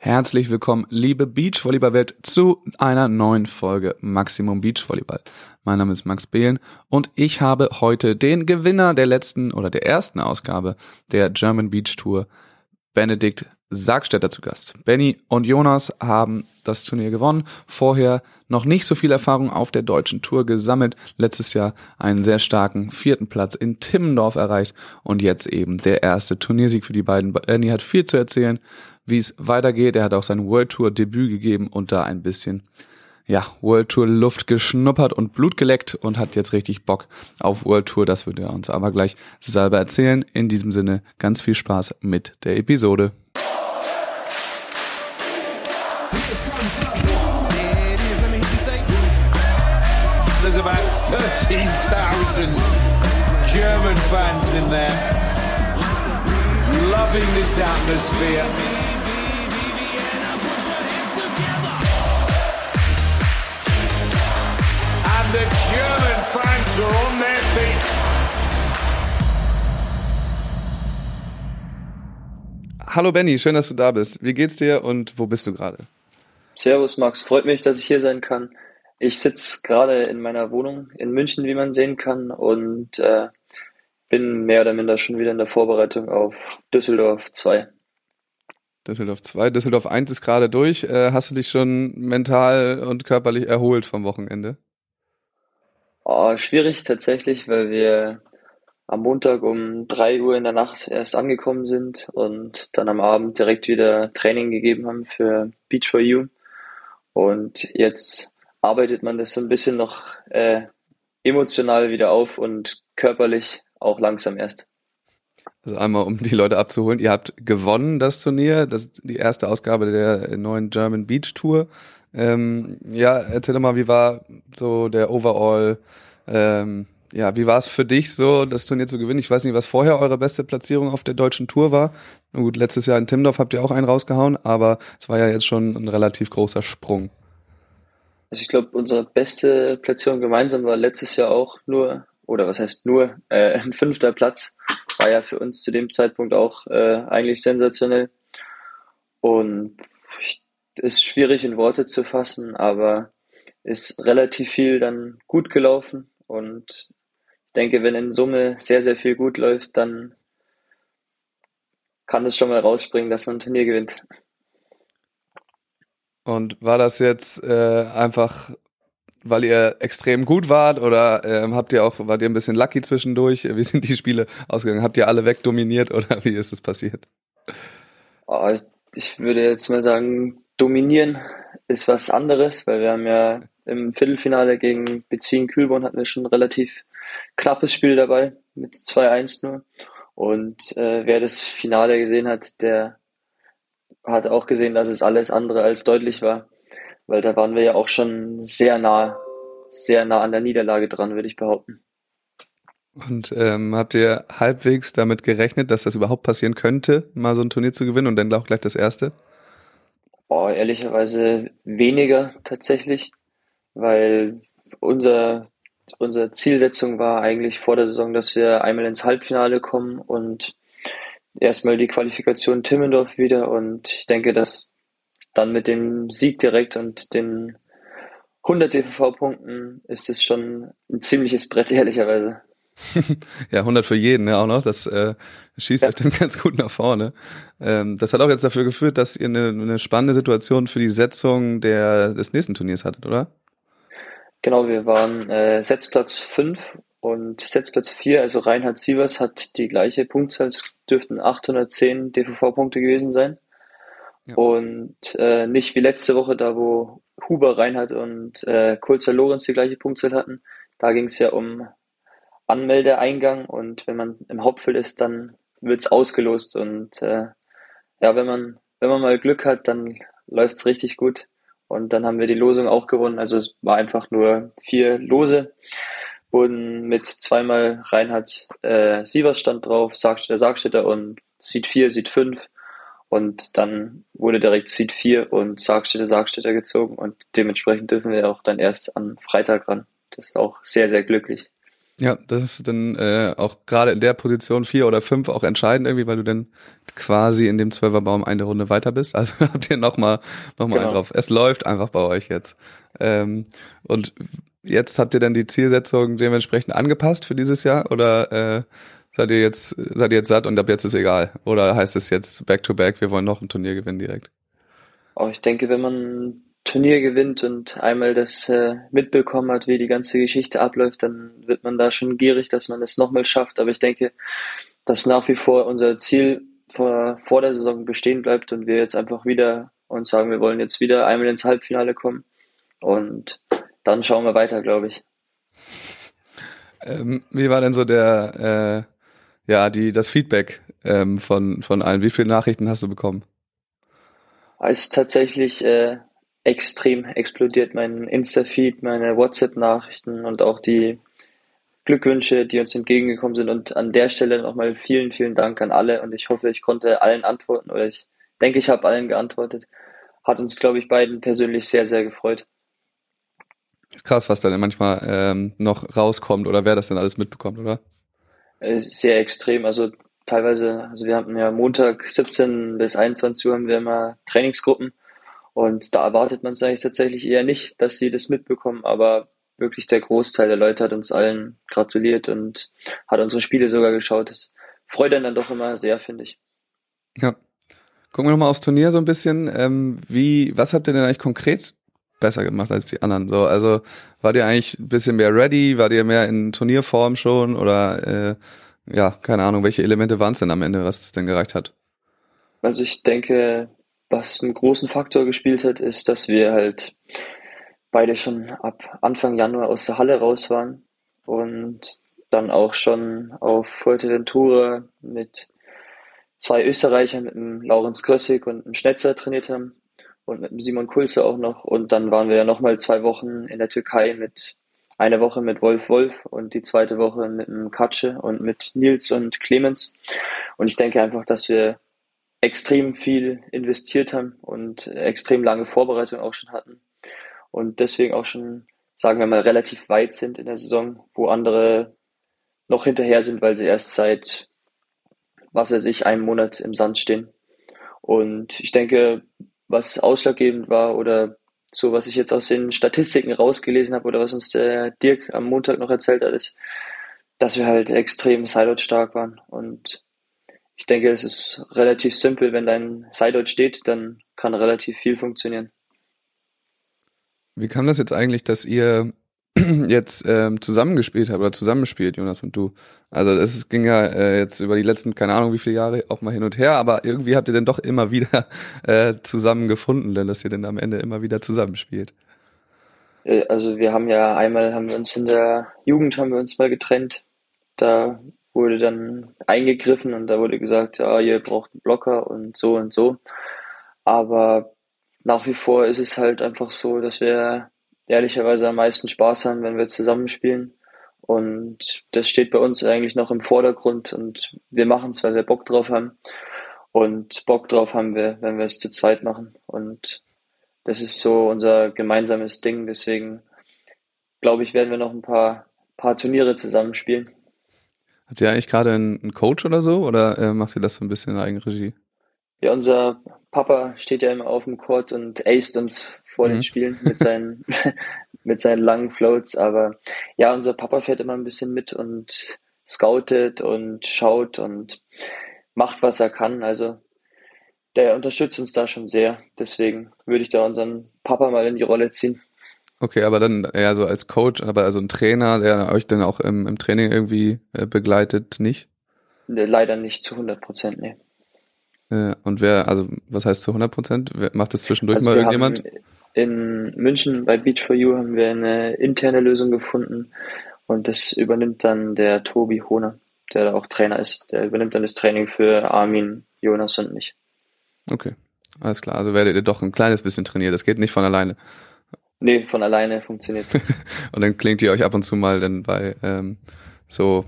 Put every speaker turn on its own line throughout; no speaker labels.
Herzlich willkommen, liebe Beachvolleyball-Welt, zu einer neuen Folge Maximum Beachvolleyball. Mein Name ist Max Behlen und ich habe heute den Gewinner der letzten oder der ersten Ausgabe der German Beach Tour, Benedikt Sargstetter zu Gast. Benny und Jonas haben das Turnier gewonnen. Vorher noch nicht so viel Erfahrung auf der deutschen Tour gesammelt. Letztes Jahr einen sehr starken vierten Platz in Timmendorf erreicht und jetzt eben der erste Turniersieg für die beiden. Benny hat viel zu erzählen, wie es weitergeht. Er hat auch sein World Tour Debüt gegeben und da ein bisschen ja, World Tour Luft geschnuppert und Blut geleckt und hat jetzt richtig Bock auf World Tour. Das wird er uns aber gleich selber erzählen. In diesem Sinne ganz viel Spaß mit der Episode.
There's about 13,000 German fans in there, loving this atmosphere. German fans are on their feet.
Hallo Benny, schön, dass du da bist. Wie geht's dir und wo bist du gerade?
Servus Max, freut mich, dass ich hier sein kann. Ich sitze gerade in meiner Wohnung in München, wie man sehen kann, und äh, bin mehr oder minder schon wieder in der Vorbereitung auf Düsseldorf 2.
Düsseldorf 2, Düsseldorf 1 ist gerade durch. Äh, hast du dich schon mental und körperlich erholt vom Wochenende?
Oh, schwierig tatsächlich, weil wir am Montag um 3 Uhr in der Nacht erst angekommen sind und dann am Abend direkt wieder Training gegeben haben für Beach for You. Und jetzt arbeitet man das so ein bisschen noch äh, emotional wieder auf und körperlich auch langsam erst.
Also einmal, um die Leute abzuholen, ihr habt gewonnen das Turnier, das die erste Ausgabe der neuen German Beach Tour. Ähm, ja, erzähl doch mal, wie war so der Overall, ähm, ja, wie war es für dich so, das Turnier zu gewinnen? Ich weiß nicht, was vorher eure beste Platzierung auf der deutschen Tour war. Na gut, letztes Jahr in Timdorf habt ihr auch einen rausgehauen, aber es war ja jetzt schon ein relativ großer Sprung.
Also ich glaube, unsere beste Platzierung gemeinsam war letztes Jahr auch nur, oder was heißt nur, äh, ein fünfter Platz. War ja für uns zu dem Zeitpunkt auch äh, eigentlich sensationell. Und ich, ist schwierig in Worte zu fassen, aber ist relativ viel dann gut gelaufen. Und ich denke, wenn in Summe sehr, sehr viel gut läuft, dann kann es schon mal rausspringen, dass man ein Turnier gewinnt.
Und war das jetzt äh, einfach, weil ihr extrem gut wart oder ähm, habt ihr auch, wart ihr ein bisschen lucky zwischendurch? Wie sind die Spiele ausgegangen? Habt ihr alle wegdominiert oder wie ist es passiert?
Oh, ich würde jetzt mal sagen, dominieren ist was anderes, weil wir haben ja im Viertelfinale gegen Bezin Kühlborn hatten wir schon ein relativ knappes Spiel dabei mit 2-1 nur. Und äh, wer das Finale gesehen hat, der hat auch gesehen, dass es alles andere als deutlich war, weil da waren wir ja auch schon sehr nah, sehr nah an der Niederlage dran, würde ich behaupten.
Und ähm, habt ihr halbwegs damit gerechnet, dass das überhaupt passieren könnte, mal so ein Turnier zu gewinnen und dann auch gleich das erste?
Oh, ehrlicherweise weniger tatsächlich, weil unser, unsere Zielsetzung war eigentlich vor der Saison, dass wir einmal ins Halbfinale kommen und erstmal die Qualifikation Timmendorf wieder und ich denke, dass dann mit dem Sieg direkt und den 100 DVV-Punkten ist es schon ein ziemliches Brett, ehrlicherweise.
ja, 100 für jeden, ja auch noch. Das äh, schießt ja. euch dann ganz gut nach vorne. Ähm, das hat auch jetzt dafür geführt, dass ihr eine, eine spannende Situation für die Setzung der, des nächsten Turniers hattet, oder?
Genau, wir waren äh, Setzplatz 5 und Setzplatz 4, also Reinhard Sievers, hat die gleiche Punktzahl, es dürften 810 DVV-Punkte gewesen sein. Ja. Und äh, nicht wie letzte Woche, da wo Huber, Reinhard und äh, Kulzer Lorenz die gleiche Punktzahl hatten. Da ging es ja um Anmeldeeingang und wenn man im Hauptfeld ist, dann wird's ausgelost. Und äh, ja, wenn man, wenn man mal Glück hat, dann läuft's richtig gut. Und dann haben wir die Losung auch gewonnen. Also es war einfach nur vier Lose wurden mit zweimal Reinhard äh, Sievers stand drauf, Sargstädter, Sargstädter und Seed 4, Seed 5 und dann wurde direkt Seed 4 und Sargstädter, Sargstädter gezogen und dementsprechend dürfen wir auch dann erst am Freitag ran. Das ist auch sehr, sehr glücklich.
Ja, das ist dann äh, auch gerade in der Position vier oder fünf auch entscheidend irgendwie, weil du dann quasi in dem Zwölferbaum eine Runde weiter bist. Also habt ihr nochmal noch mal genau. einen drauf. Es läuft einfach bei euch jetzt. Ähm, und jetzt habt ihr dann die Zielsetzung dementsprechend angepasst für dieses Jahr oder äh, seid ihr jetzt seid ihr jetzt satt und ab jetzt ist egal? Oder heißt es jetzt back to back, wir wollen noch ein Turnier gewinnen direkt?
Oh, ich denke, wenn man Turnier gewinnt und einmal das äh, mitbekommen hat, wie die ganze Geschichte abläuft, dann wird man da schon gierig, dass man es nochmal schafft. Aber ich denke, dass nach wie vor unser Ziel vor, vor der Saison bestehen bleibt und wir jetzt einfach wieder uns sagen, wir wollen jetzt wieder einmal ins Halbfinale kommen. Und dann schauen wir weiter, glaube ich.
Ähm, wie war denn so der, äh, ja, die, das Feedback ähm, von, von allen? Wie viele Nachrichten hast du bekommen?
Es ist tatsächlich äh, extrem explodiert. Mein Insta-Feed, meine WhatsApp-Nachrichten und auch die Glückwünsche, die uns entgegengekommen sind. Und an der Stelle nochmal vielen, vielen Dank an alle. Und ich hoffe, ich konnte allen antworten oder ich denke, ich habe allen geantwortet. Hat uns, glaube ich, beiden persönlich sehr, sehr gefreut.
Ist krass, was dann manchmal ähm, noch rauskommt oder wer das denn alles mitbekommt, oder?
Äh, sehr extrem. Also teilweise, also wir hatten ja Montag 17 bis 21 Uhr haben wir immer Trainingsgruppen und da erwartet man es eigentlich tatsächlich eher nicht, dass sie das mitbekommen, aber wirklich der Großteil der Leute hat uns allen gratuliert und hat unsere Spiele sogar geschaut. Das freut einen dann doch immer sehr, finde ich.
Ja. Gucken wir nochmal aufs Turnier so ein bisschen. Ähm, wie, was habt ihr denn eigentlich konkret besser gemacht als die anderen? So, also war ihr eigentlich ein bisschen mehr ready? War ihr mehr in Turnierform schon? Oder äh, ja, keine Ahnung, welche Elemente waren es denn am Ende, was es denn gereicht hat?
Also ich denke, was einen großen Faktor gespielt hat, ist, dass wir halt beide schon ab Anfang Januar aus der Halle raus waren und dann auch schon auf Fuerteventura mit zwei Österreichern, mit dem Laurenz Krössig und dem Schnetzer trainiert haben und mit dem Simon Kulze auch noch. Und dann waren wir ja nochmal zwei Wochen in der Türkei mit eine Woche mit Wolf Wolf und die zweite Woche mit dem Katsche und mit Nils und Clemens. Und ich denke einfach, dass wir extrem viel investiert haben und extrem lange Vorbereitung auch schon hatten und deswegen auch schon, sagen wir mal, relativ weit sind in der Saison, wo andere noch hinterher sind, weil sie erst seit, was weiß ich, einem Monat im Sand stehen. Und ich denke, was ausschlaggebend war oder so, was ich jetzt aus den Statistiken rausgelesen habe oder was uns der Dirk am Montag noch erzählt hat, ist, dass wir halt extrem sideout stark waren und ich denke, es ist relativ simpel. Wenn dein Sideout steht, dann kann relativ viel funktionieren.
Wie kam das jetzt eigentlich, dass ihr jetzt ähm, zusammengespielt habt oder zusammenspielt, Jonas und du? Also es ging ja äh, jetzt über die letzten, keine Ahnung wie viele Jahre auch mal hin und her, aber irgendwie habt ihr denn doch immer wieder äh, zusammengefunden, denn dass ihr denn am Ende immer wieder zusammenspielt.
Äh, also wir haben ja einmal haben wir uns in der Jugend haben wir uns mal getrennt. Da wurde dann eingegriffen und da wurde gesagt, ja, ihr braucht einen Blocker und so und so. Aber nach wie vor ist es halt einfach so, dass wir ehrlicherweise am meisten Spaß haben, wenn wir zusammenspielen. Und das steht bei uns eigentlich noch im Vordergrund und wir machen es, weil wir Bock drauf haben. Und Bock drauf haben wir, wenn wir es zu zweit machen. Und das ist so unser gemeinsames Ding. Deswegen glaube ich, werden wir noch ein paar, paar Turniere zusammenspielen.
Habt ihr eigentlich gerade einen Coach oder so oder äh, macht ihr das so ein bisschen in Eigenregie?
Ja, unser Papa steht ja immer auf dem Court und aced uns vor mhm. den Spielen mit seinen, mit seinen langen Floats. Aber ja, unser Papa fährt immer ein bisschen mit und scoutet und schaut und macht, was er kann. Also der unterstützt uns da schon sehr. Deswegen würde ich da unseren Papa mal in die Rolle ziehen.
Okay, aber dann eher so als Coach, aber also ein Trainer, der euch dann auch im, im Training irgendwie äh, begleitet, nicht?
Leider nicht zu 100 Prozent, nee.
Äh, und wer, also was heißt zu 100 Prozent? Macht das zwischendurch also mal irgendjemand?
In München bei Beach for You haben wir eine interne Lösung gefunden und das übernimmt dann der Tobi Hohner, der da auch Trainer ist. Der übernimmt dann das Training für Armin, Jonas und mich.
Okay, alles klar. Also werdet ihr doch ein kleines bisschen trainiert. Das geht nicht von alleine.
Nee, von alleine funktioniert's.
und dann klingt ihr euch ab und zu mal dann bei ähm, so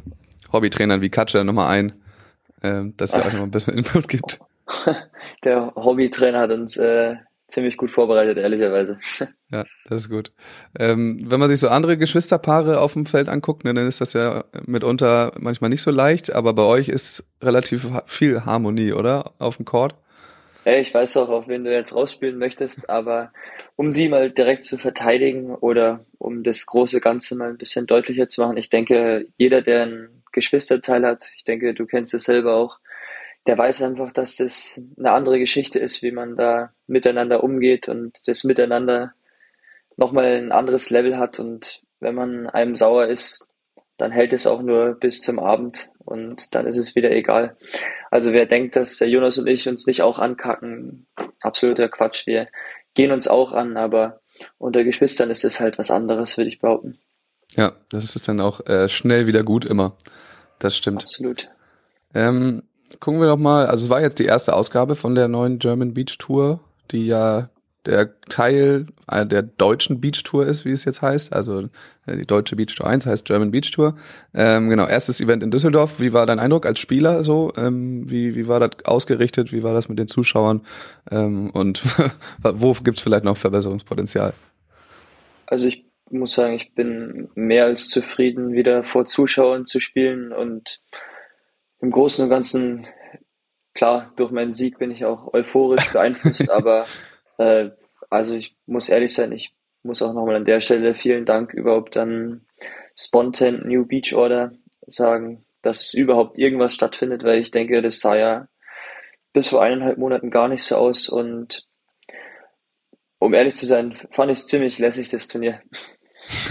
Hobbytrainern wie Katscher nochmal ein, ähm, dass ihr Ach. euch noch ein bisschen Input gibt.
Der Hobbytrainer hat uns äh, ziemlich gut vorbereitet, ehrlicherweise.
Ja, das ist gut. Ähm, wenn man sich so andere Geschwisterpaare auf dem Feld anguckt, ne, dann ist das ja mitunter manchmal nicht so leicht, aber bei euch ist relativ viel Harmonie, oder? Auf dem Court?
Ja, ich weiß auch, auf wen du jetzt rausspielen möchtest, aber um die mal direkt zu verteidigen oder um das große Ganze mal ein bisschen deutlicher zu machen, ich denke, jeder, der einen Geschwisterteil hat, ich denke, du kennst es selber auch, der weiß einfach, dass das eine andere Geschichte ist, wie man da miteinander umgeht und das Miteinander nochmal ein anderes Level hat. Und wenn man einem sauer ist, dann hält es auch nur bis zum Abend und dann ist es wieder egal. Also wer denkt, dass der Jonas und ich uns nicht auch ankacken, absoluter Quatsch. Wir gehen uns auch an, aber unter Geschwistern ist es halt was anderes, würde ich behaupten.
Ja, das ist dann auch äh, schnell wieder gut immer. Das stimmt.
Absolut.
Ähm, gucken wir doch mal, also es war jetzt die erste Ausgabe von der neuen German Beach Tour, die ja der Teil äh, der deutschen Beach Tour ist, wie es jetzt heißt. Also äh, die deutsche Beach Tour 1 heißt German Beach Tour. Ähm, genau, erstes Event in Düsseldorf. Wie war dein Eindruck als Spieler so? Ähm, wie, wie war das ausgerichtet? Wie war das mit den Zuschauern? Ähm, und wo gibt's vielleicht noch Verbesserungspotenzial?
Also ich muss sagen, ich bin mehr als zufrieden, wieder vor Zuschauern zu spielen und im Großen und Ganzen, klar, durch meinen Sieg bin ich auch euphorisch beeinflusst, aber äh, also ich muss ehrlich sein, ich muss auch nochmal an der Stelle vielen Dank überhaupt an Spontan New Beach Order sagen, dass überhaupt irgendwas stattfindet, weil ich denke, das sah ja bis vor eineinhalb Monaten gar nicht so aus und um ehrlich zu sein, fand ich es ziemlich lässig, das Turnier.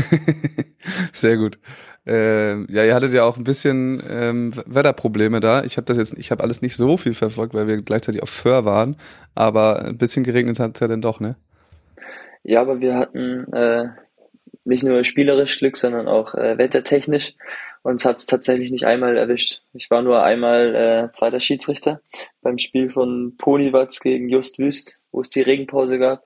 Sehr gut. Äh, ja, ihr hattet ja auch ein bisschen ähm, Wetterprobleme da. Ich habe das jetzt, ich habe alles nicht so viel verfolgt, weil wir gleichzeitig auf Föhr waren, aber ein bisschen geregnet hat es ja dann doch, ne?
Ja, aber wir hatten äh, nicht nur spielerisch Glück, sondern auch äh, wettertechnisch. Uns hat es tatsächlich nicht einmal erwischt. Ich war nur einmal äh, zweiter Schiedsrichter beim Spiel von Ponywatz gegen Just Wüst, wo es die Regenpause gab.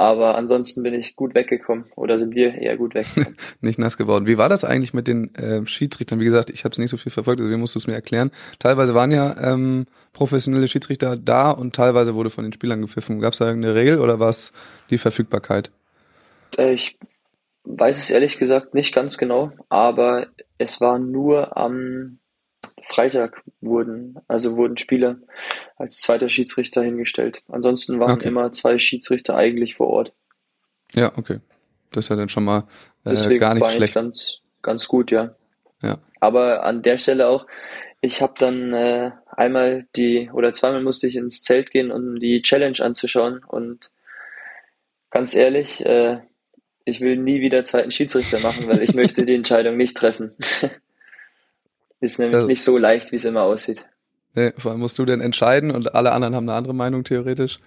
Aber ansonsten bin ich gut weggekommen oder sind wir eher gut weggekommen.
nicht nass geworden. Wie war das eigentlich mit den äh, Schiedsrichtern? Wie gesagt, ich habe es nicht so viel verfolgt, deswegen musst du es mir erklären. Teilweise waren ja ähm, professionelle Schiedsrichter da und teilweise wurde von den Spielern gepfiffen. Gab es da irgendeine Regel oder war es die Verfügbarkeit?
Äh, ich weiß es ehrlich gesagt nicht ganz genau, aber es war nur am Freitag wurden, also wurden Spieler als zweiter Schiedsrichter hingestellt. Ansonsten waren okay. immer zwei Schiedsrichter eigentlich vor Ort.
Ja, okay. Das ist ja dann schon mal äh, Deswegen gar nicht war schlecht.
Ganz, ganz gut, ja.
Ja.
Aber an der Stelle auch, ich habe dann äh, einmal die oder zweimal musste ich ins Zelt gehen, um die Challenge anzuschauen und ganz ehrlich, äh, ich will nie wieder zweiten Schiedsrichter machen, weil ich möchte die Entscheidung nicht treffen. Ist nämlich also, nicht so leicht, wie es immer aussieht.
Nee, vor allem musst du denn entscheiden und alle anderen haben eine andere Meinung theoretisch.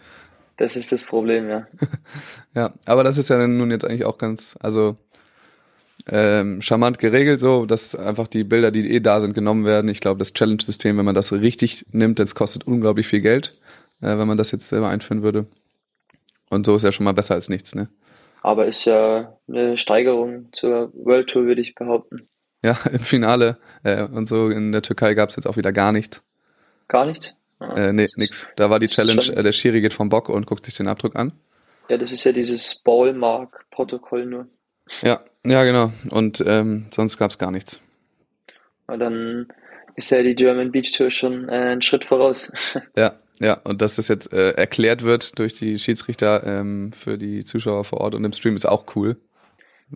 Das ist das Problem, ja.
ja, aber das ist ja nun jetzt eigentlich auch ganz, also ähm, charmant geregelt, so, dass einfach die Bilder, die eh da sind, genommen werden. Ich glaube, das Challenge-System, wenn man das richtig nimmt, das kostet unglaublich viel Geld, äh, wenn man das jetzt selber einführen würde. Und so ist ja schon mal besser als nichts, ne?
Aber ist ja eine Steigerung zur World Tour, würde ich behaupten.
Ja, im Finale äh, und so in der Türkei gab es jetzt auch wieder gar nichts.
Gar nichts?
Ah, äh, nee, nix. Da war die Challenge, äh, der Schiri geht vom Bock und guckt sich den Abdruck an.
Ja, das ist ja dieses Ballmark-Protokoll nur.
Ja, ja, genau. Und ähm, sonst gab es gar nichts.
Na, dann ist ja die German Beach Tour schon äh, einen Schritt voraus.
ja, ja, und dass das jetzt äh, erklärt wird durch die Schiedsrichter ähm, für die Zuschauer vor Ort und im Stream ist auch cool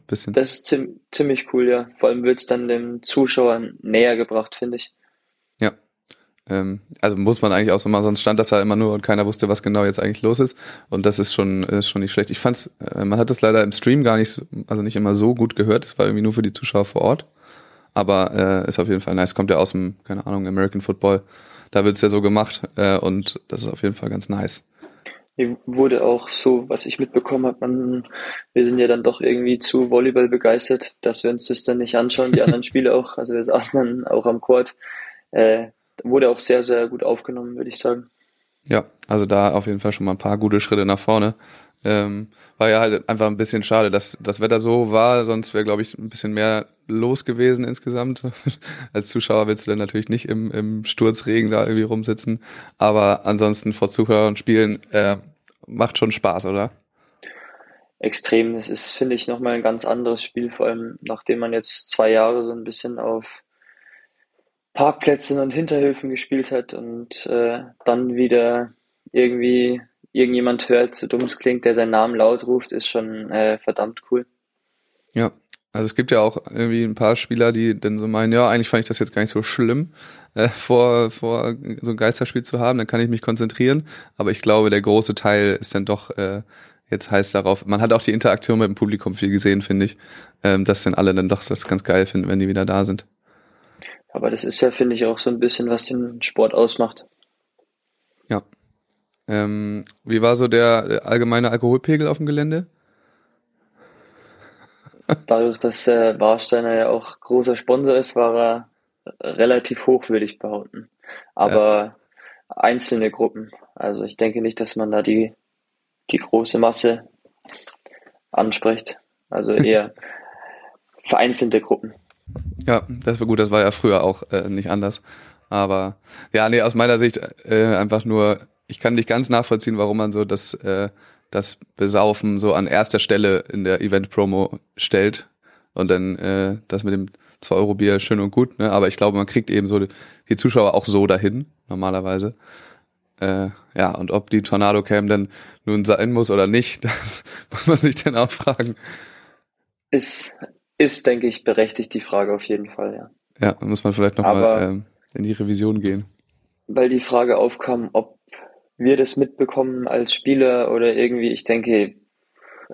bisschen. Das ist ziemlich cool, ja. Vor allem wird es dann dem Zuschauer näher gebracht, finde ich.
Ja. Ähm, also muss man eigentlich auch so mal, sonst stand das ja immer nur und keiner wusste, was genau jetzt eigentlich los ist. Und das ist schon, ist schon nicht schlecht. Ich fand's, äh, man hat das leider im Stream gar nicht, also nicht immer so gut gehört. Es war irgendwie nur für die Zuschauer vor Ort. Aber äh, ist auf jeden Fall nice. Kommt ja aus dem, keine Ahnung, American Football. Da wird's ja so gemacht äh, und das ist auf jeden Fall ganz nice
mir wurde auch so, was ich mitbekommen habe, man, wir sind ja dann doch irgendwie zu Volleyball begeistert, dass wir uns das dann nicht anschauen, die anderen Spiele auch. Also wir saßen dann auch am Court. Äh, wurde auch sehr, sehr gut aufgenommen, würde ich sagen.
Ja, also da auf jeden Fall schon mal ein paar gute Schritte nach vorne. Ähm, war ja halt einfach ein bisschen schade, dass das Wetter so war, sonst wäre, glaube ich, ein bisschen mehr los gewesen insgesamt. Als Zuschauer willst du dann natürlich nicht im, im Sturzregen da irgendwie rumsitzen. Aber ansonsten vor Zuhörern spielen, äh, macht schon Spaß, oder?
Extrem. Es ist, finde ich, nochmal ein ganz anderes Spiel, vor allem nachdem man jetzt zwei Jahre so ein bisschen auf Parkplätzen und Hinterhöfen gespielt hat und äh, dann wieder irgendwie irgendjemand hört, so dumm es klingt, der seinen Namen laut ruft, ist schon äh, verdammt cool.
Ja, also es gibt ja auch irgendwie ein paar Spieler, die dann so meinen, ja, eigentlich fand ich das jetzt gar nicht so schlimm, äh, vor, vor so ein Geisterspiel zu haben, dann kann ich mich konzentrieren. Aber ich glaube, der große Teil ist dann doch äh, jetzt heißt darauf, man hat auch die Interaktion mit dem Publikum viel gesehen, finde ich, ähm, dass dann alle dann doch das ganz geil finden, wenn die wieder da sind.
Aber das ist ja, finde ich, auch so ein bisschen, was den Sport ausmacht.
Ja. Ähm, wie war so der allgemeine Alkoholpegel auf dem Gelände?
Dadurch, dass äh, Warsteiner ja auch großer Sponsor ist, war er relativ hoch, würde ich behaupten. Aber ja. einzelne Gruppen. Also ich denke nicht, dass man da die, die große Masse anspricht. Also eher vereinzelte Gruppen.
Ja, das war gut, das war ja früher auch äh, nicht anders. Aber ja, nee, aus meiner Sicht äh, einfach nur, ich kann dich ganz nachvollziehen, warum man so das, äh, das Besaufen so an erster Stelle in der Event-Promo stellt. Und dann äh, das mit dem 2-Euro-Bier schön und gut, ne? Aber ich glaube, man kriegt eben so die Zuschauer auch so dahin, normalerweise. Äh, ja, und ob die Tornado Cam denn nun sein muss oder nicht, das muss man sich dann auch fragen.
Ist ist, denke ich, berechtigt die Frage auf jeden Fall, ja.
Ja, da muss man vielleicht nochmal ähm, in die Revision gehen.
Weil die Frage aufkam, ob wir das mitbekommen als Spieler oder irgendwie, ich denke,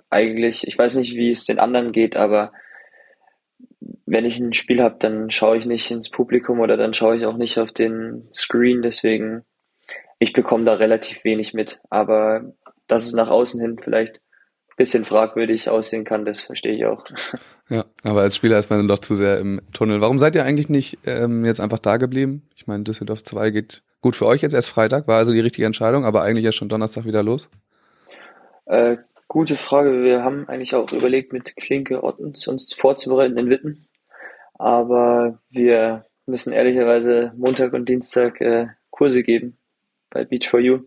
eigentlich, ich weiß nicht, wie es den anderen geht, aber wenn ich ein Spiel habe, dann schaue ich nicht ins Publikum oder dann schaue ich auch nicht auf den Screen, deswegen, ich bekomme da relativ wenig mit, aber dass es nach außen hin vielleicht bisschen fragwürdig aussehen kann, das verstehe ich auch.
Ja, aber als Spieler ist man dann doch zu sehr im Tunnel. Warum seid ihr eigentlich nicht ähm, jetzt einfach da geblieben? Ich meine, Düsseldorf 2 geht gut für euch jetzt erst Freitag, war also die richtige Entscheidung, aber eigentlich ja schon Donnerstag wieder los.
Äh, gute Frage. Wir haben eigentlich auch überlegt, mit Klinke Ottens uns vorzubereiten in Witten. Aber wir müssen ehrlicherweise Montag und Dienstag äh, Kurse geben bei Beach for You.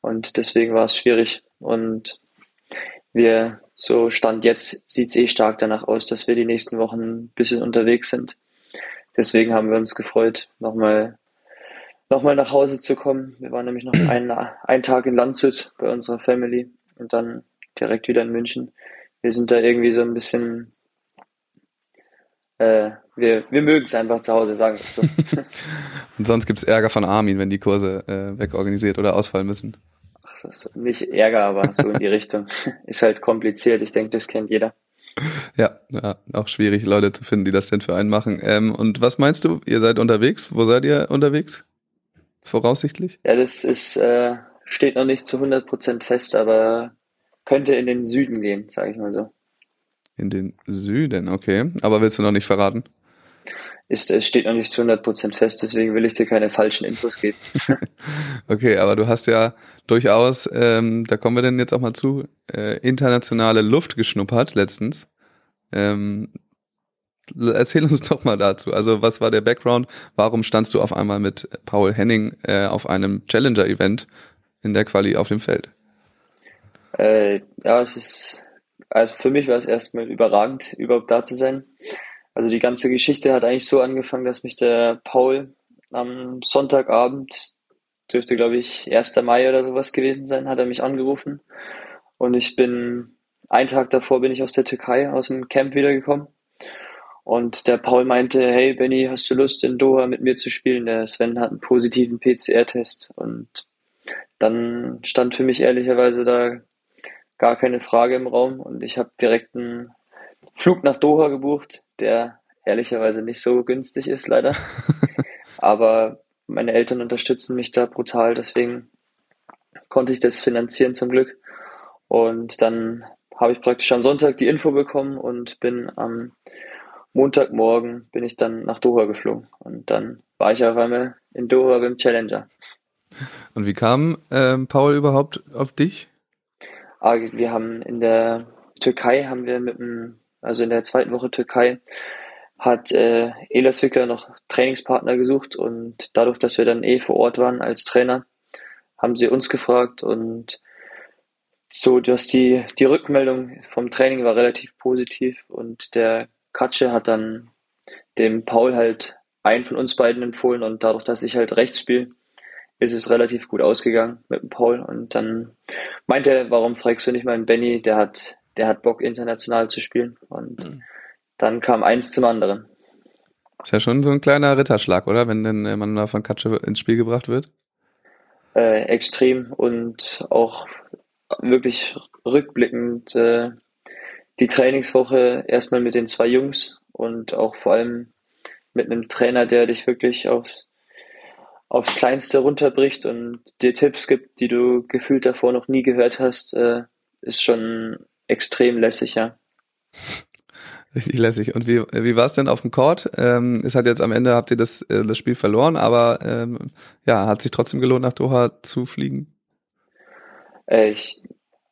Und deswegen war es schwierig. Und wir, so Stand jetzt, sieht es eh stark danach aus, dass wir die nächsten Wochen ein bisschen unterwegs sind. Deswegen haben wir uns gefreut, nochmal nochmal nach Hause zu kommen. Wir waren nämlich noch einen, einen Tag in Landshut bei unserer Family und dann direkt wieder in München. Wir sind da irgendwie so ein bisschen, äh, wir, wir mögen es einfach zu Hause, sagen wir so.
und sonst gibt's Ärger von Armin, wenn die Kurse äh, wegorganisiert oder ausfallen müssen
das ist nicht Ärger, aber so in die Richtung. Ist halt kompliziert. Ich denke, das kennt jeder.
Ja, ja, auch schwierig, Leute zu finden, die das denn für einen machen. Ähm, und was meinst du? Ihr seid unterwegs? Wo seid ihr unterwegs? Voraussichtlich?
Ja, das ist, äh, steht noch nicht zu 100 Prozent fest, aber könnte in den Süden gehen, sage ich mal so.
In den Süden, okay. Aber willst du noch nicht verraten?
ist, es steht noch nicht zu 100% fest, deswegen will ich dir keine falschen Infos geben.
okay, aber du hast ja durchaus, ähm, da kommen wir denn jetzt auch mal zu, äh, internationale Luft geschnuppert letztens. Ähm, erzähl uns doch mal dazu. Also was war der Background? Warum standst du auf einmal mit Paul Henning äh, auf einem Challenger-Event in der Quali auf dem Feld?
Äh, ja, es ist, also für mich war es erstmal überragend, überhaupt da zu sein. Also die ganze Geschichte hat eigentlich so angefangen, dass mich der Paul am Sonntagabend, dürfte glaube ich 1. Mai oder sowas gewesen sein, hat er mich angerufen. Und ich bin, einen Tag davor bin ich aus der Türkei, aus dem Camp wiedergekommen. Und der Paul meinte, hey Benny, hast du Lust in Doha mit mir zu spielen? Der Sven hat einen positiven PCR-Test. Und dann stand für mich ehrlicherweise da gar keine Frage im Raum und ich habe direkt einen Flug nach Doha gebucht, der ehrlicherweise nicht so günstig ist, leider. Aber meine Eltern unterstützen mich da brutal, deswegen konnte ich das finanzieren zum Glück. Und dann habe ich praktisch am Sonntag die Info bekommen und bin am Montagmorgen bin ich dann nach Doha geflogen. Und dann war ich auf einmal in Doha beim Challenger.
Und wie kam ähm, Paul überhaupt auf dich?
Ah, wir haben in der Türkei haben wir mit einem also in der zweiten Woche Türkei, hat äh, Elas Wicker noch Trainingspartner gesucht und dadurch, dass wir dann eh vor Ort waren als Trainer, haben sie uns gefragt und so, dass die, die Rückmeldung vom Training war relativ positiv und der Katsche hat dann dem Paul halt einen von uns beiden empfohlen und dadurch, dass ich halt rechts spiele, ist es relativ gut ausgegangen mit dem Paul und dann meinte er, warum fragst du nicht mal einen Benny, der hat, der hat Bock international zu spielen und mhm. dann kam eins zum anderen.
Ist ja schon so ein kleiner Ritterschlag, oder? Wenn denn äh, man da von Katsche ins Spiel gebracht wird?
Äh, extrem und auch wirklich rückblickend äh, die Trainingswoche erstmal mit den zwei Jungs und auch vor allem mit einem Trainer, der dich wirklich aufs, aufs Kleinste runterbricht und dir Tipps gibt, die du gefühlt davor noch nie gehört hast, äh, ist schon extrem lässig, ja.
Richtig lässig. Und wie, wie war es denn auf dem Court? Ähm, es hat jetzt am Ende habt ihr das, äh, das Spiel verloren, aber ähm, ja, hat sich trotzdem gelohnt, nach Doha zu fliegen?
Äh, ich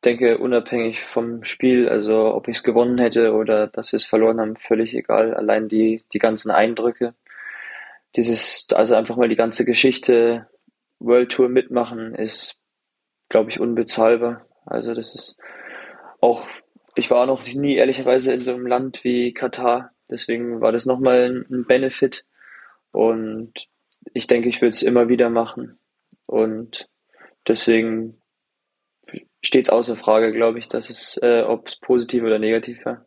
denke, unabhängig vom Spiel, also ob ich es gewonnen hätte oder dass wir es verloren haben, völlig egal. Allein die, die ganzen Eindrücke, dieses, also einfach mal die ganze Geschichte World Tour mitmachen, ist, glaube ich, unbezahlbar. Also das ist auch ich war noch nie ehrlicherweise in so einem Land wie Katar, deswegen war das nochmal ein Benefit und ich denke, ich würde es immer wieder machen und deswegen steht es außer Frage, glaube ich, dass es, äh, ob es positiv oder negativ war.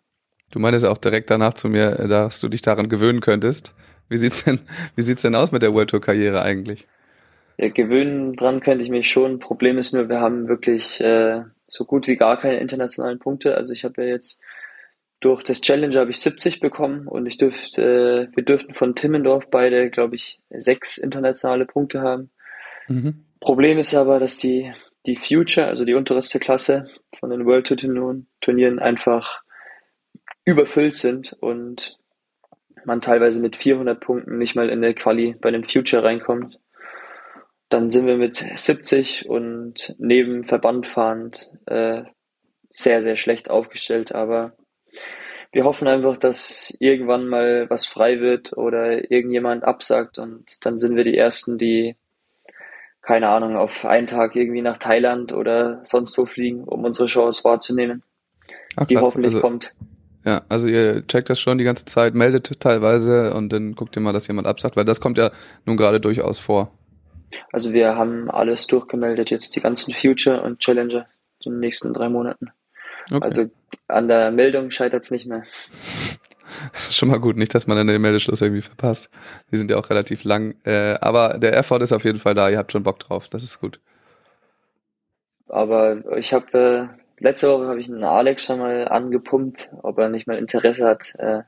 Du meintest auch direkt danach zu mir, äh, dass du dich daran gewöhnen könntest. Wie sieht's denn, wie sieht's denn aus mit der World Tour Karriere eigentlich?
Ja, gewöhnen dran könnte ich mich schon. Problem ist nur, wir haben wirklich äh, so gut wie gar keine internationalen Punkte. Also ich habe ja jetzt durch das Challenger habe ich 70 bekommen und ich dürfte, äh, wir dürften von Timmendorf beide, glaube ich, sechs internationale Punkte haben. Mhm. Problem ist aber, dass die, die Future, also die unterste Klasse von den World Turnieren einfach überfüllt sind und man teilweise mit 400 Punkten nicht mal in der Quali bei den Future reinkommt. Dann sind wir mit 70 und neben Verband fahrend äh, sehr, sehr schlecht aufgestellt. Aber wir hoffen einfach, dass irgendwann mal was frei wird oder irgendjemand absagt und dann sind wir die Ersten, die, keine Ahnung, auf einen Tag irgendwie nach Thailand oder sonst wo fliegen, um unsere Chance wahrzunehmen, Ach, die hoffentlich
also,
kommt.
Ja, also ihr checkt das schon die ganze Zeit, meldet teilweise und dann guckt ihr mal, dass jemand absagt, weil das kommt ja nun gerade durchaus vor.
Also wir haben alles durchgemeldet, jetzt die ganzen Future und Challenger in den nächsten drei Monaten. Okay. Also an der Meldung scheitert es nicht mehr.
Das ist schon mal gut, nicht, dass man dann den Meldeschluss irgendwie verpasst. Die sind ja auch relativ lang. Äh, aber der Effort ist auf jeden Fall da, ihr habt schon Bock drauf, das ist gut.
Aber ich habe äh, letzte Woche habe ich einen Alex schon mal angepumpt, ob er nicht mal Interesse hat, äh,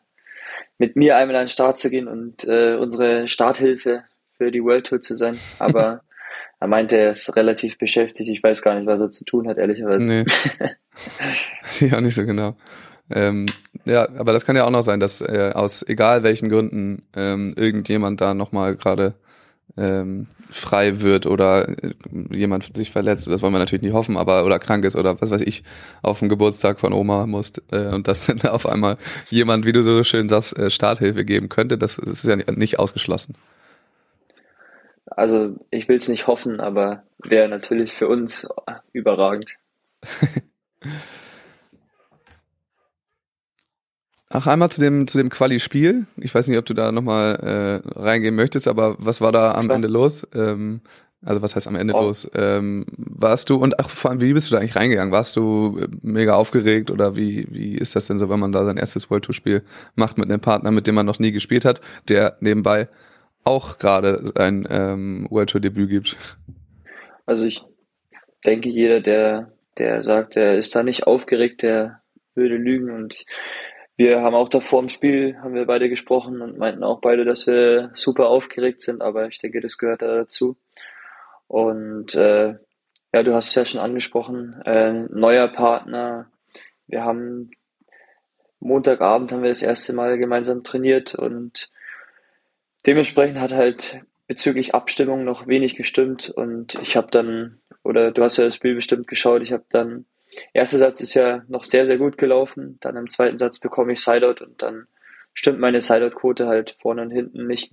mit mir einmal an den Start zu gehen und äh, unsere Starthilfe für die World Tour zu sein. Aber er meinte, er ist relativ beschäftigt. Ich weiß gar nicht, was er zu tun hat, ehrlicherweise. Nee.
Weiß ich auch nicht so genau. Ähm, ja, aber das kann ja auch noch sein, dass äh, aus egal welchen Gründen ähm, irgendjemand da nochmal gerade ähm, frei wird oder äh, jemand sich verletzt, das wollen wir natürlich nicht hoffen, aber oder krank ist oder was weiß ich, auf den Geburtstag von Oma muss äh, und dass dann auf einmal jemand, wie du so schön sagst, äh, Starthilfe geben könnte, das, das ist ja nicht ausgeschlossen.
Also ich will es nicht hoffen, aber wäre natürlich für uns überragend.
Ach, einmal zu dem, zu dem Quali-Spiel. Ich weiß nicht, ob du da nochmal äh, reingehen möchtest, aber was war da am Klar. Ende los? Ähm, also was heißt am Ende oh. los? Ähm, warst du, und ach, vor allem, wie bist du da eigentlich reingegangen? Warst du äh, mega aufgeregt oder wie, wie ist das denn so, wenn man da sein erstes World Tour Spiel macht mit einem Partner, mit dem man noch nie gespielt hat, der nebenbei auch gerade ein ähm, World Tour Debüt gibt.
Also ich denke, jeder, der, der sagt, er ist da nicht aufgeregt, der würde lügen und ich, wir haben auch davor im Spiel, haben wir beide gesprochen und meinten auch beide, dass wir super aufgeregt sind, aber ich denke, das gehört da dazu. Und äh, ja, du hast es ja schon angesprochen, äh, neuer Partner. Wir haben Montagabend haben wir das erste Mal gemeinsam trainiert und Dementsprechend hat halt bezüglich Abstimmung noch wenig gestimmt und ich habe dann, oder du hast ja das Spiel bestimmt geschaut, ich habe dann, erster Satz ist ja noch sehr, sehr gut gelaufen, dann im zweiten Satz bekomme ich Sideout und dann stimmt meine Sideout-Quote halt vorne und hinten nicht.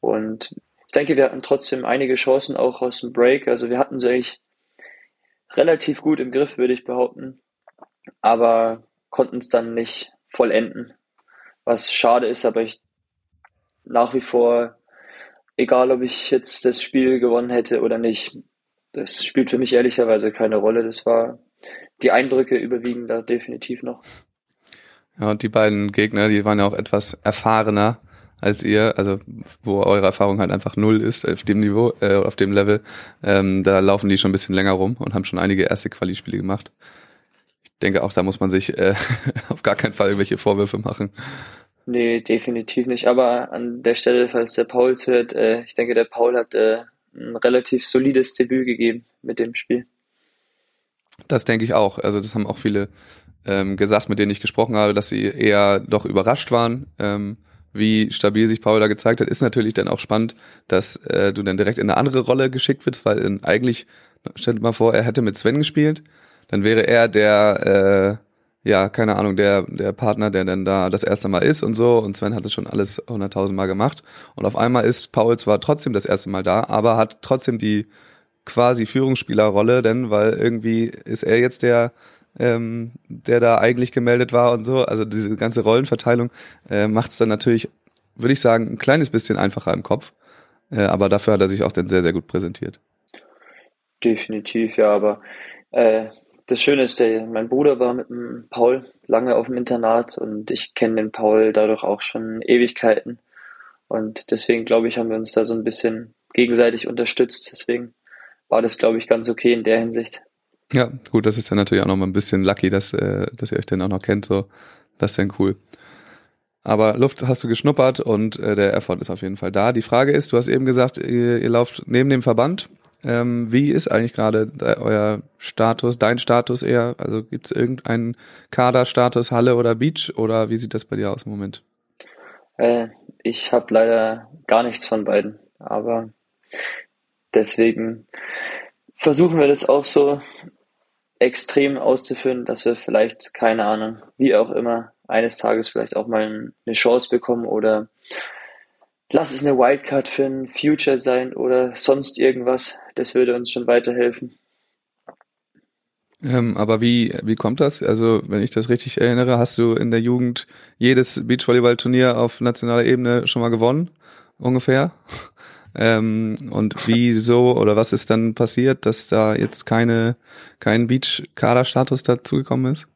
Und ich denke, wir hatten trotzdem einige Chancen auch aus dem Break, also wir hatten so eigentlich relativ gut im Griff, würde ich behaupten, aber konnten es dann nicht vollenden, was schade ist, aber ich nach wie vor, egal ob ich jetzt das Spiel gewonnen hätte oder nicht, das spielt für mich ehrlicherweise keine Rolle. Das war die Eindrücke überwiegen da definitiv noch.
Ja, und die beiden Gegner, die waren ja auch etwas erfahrener als ihr, also wo eure Erfahrung halt einfach null ist auf dem Niveau, äh, auf dem Level, ähm, da laufen die schon ein bisschen länger rum und haben schon einige erste Quali-Spiele gemacht. Ich denke auch, da muss man sich äh, auf gar keinen Fall irgendwelche Vorwürfe machen.
Nee, definitiv nicht. Aber an der Stelle, falls der Paul hört, äh, ich denke, der Paul hat äh, ein relativ solides Debüt gegeben mit dem Spiel.
Das denke ich auch. Also das haben auch viele ähm, gesagt, mit denen ich gesprochen habe, dass sie eher doch überrascht waren, ähm, wie stabil sich Paul da gezeigt hat. Ist natürlich dann auch spannend, dass äh, du dann direkt in eine andere Rolle geschickt wirst, weil in, eigentlich, stell dir mal vor, er hätte mit Sven gespielt, dann wäre er der, äh, ja, keine Ahnung, der, der Partner, der dann da das erste Mal ist und so. Und Sven hat es schon alles hunderttausend Mal gemacht. Und auf einmal ist Paul zwar trotzdem das erste Mal da, aber hat trotzdem die quasi Führungsspielerrolle, denn weil irgendwie ist er jetzt der, ähm, der da eigentlich gemeldet war und so. Also diese ganze Rollenverteilung äh, macht es dann natürlich, würde ich sagen, ein kleines bisschen einfacher im Kopf. Äh, aber dafür hat er sich auch dann sehr, sehr gut präsentiert.
Definitiv, ja, aber äh, das Schöne ist, der, mein Bruder war mit dem Paul lange auf dem Internat und ich kenne den Paul dadurch auch schon Ewigkeiten. Und deswegen glaube ich, haben wir uns da so ein bisschen gegenseitig unterstützt. Deswegen war das, glaube ich, ganz okay in der Hinsicht.
Ja, gut, das ist ja natürlich auch noch mal ein bisschen lucky, dass, äh, dass ihr euch dann auch noch kennt. So, das ist dann cool. Aber Luft hast du geschnuppert und äh, der Effort ist auf jeden Fall da. Die Frage ist, du hast eben gesagt, ihr, ihr lauft neben dem Verband. Ähm, wie ist eigentlich gerade euer Status, dein Status eher? Also gibt es irgendeinen Kaderstatus, Halle oder Beach oder wie sieht das bei dir aus im Moment?
Äh, ich habe leider gar nichts von beiden, aber deswegen versuchen wir das auch so extrem auszuführen, dass wir vielleicht, keine Ahnung, wie auch immer, eines Tages vielleicht auch mal eine Chance bekommen oder lass es eine Wildcard für ein Future sein oder sonst irgendwas. Das würde uns schon weiterhelfen.
Ähm, aber wie, wie kommt das? Also, wenn ich das richtig erinnere, hast du in der Jugend jedes Beachvolleyball-Turnier auf nationaler Ebene schon mal gewonnen? Ungefähr? Ähm, und wieso oder was ist dann passiert, dass da jetzt keine, kein Beach-Kader-Status dazugekommen ist?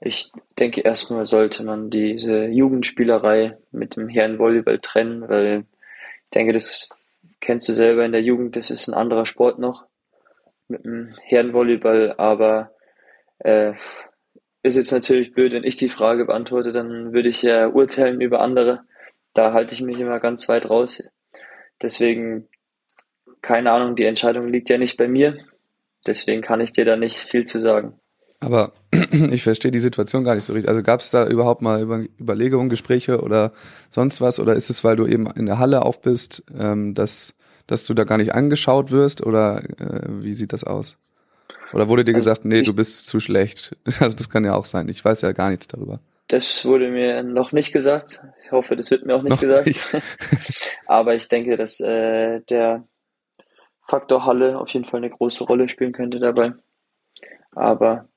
Ich denke, erstmal sollte man diese Jugendspielerei mit dem Herrenvolleyball trennen, weil ich denke, das kennst du selber in der Jugend, das ist ein anderer Sport noch mit dem Herrenvolleyball, aber äh, ist jetzt natürlich blöd, wenn ich die Frage beantworte, dann würde ich ja urteilen über andere. Da halte ich mich immer ganz weit raus. Deswegen, keine Ahnung, die Entscheidung liegt ja nicht bei mir. Deswegen kann ich dir da nicht viel zu sagen.
Aber ich verstehe die Situation gar nicht so richtig. Also gab es da überhaupt mal Über Überlegungen, Gespräche oder sonst was? Oder ist es, weil du eben in der Halle auch bist, ähm, dass, dass du da gar nicht angeschaut wirst? Oder äh, wie sieht das aus? Oder wurde dir also gesagt, nee, du bist zu schlecht? Also das kann ja auch sein. Ich weiß ja gar nichts darüber.
Das wurde mir noch nicht gesagt. Ich hoffe, das wird mir auch nicht noch gesagt. Nicht. Aber ich denke, dass äh, der Faktor Halle auf jeden Fall eine große Rolle spielen könnte dabei. Aber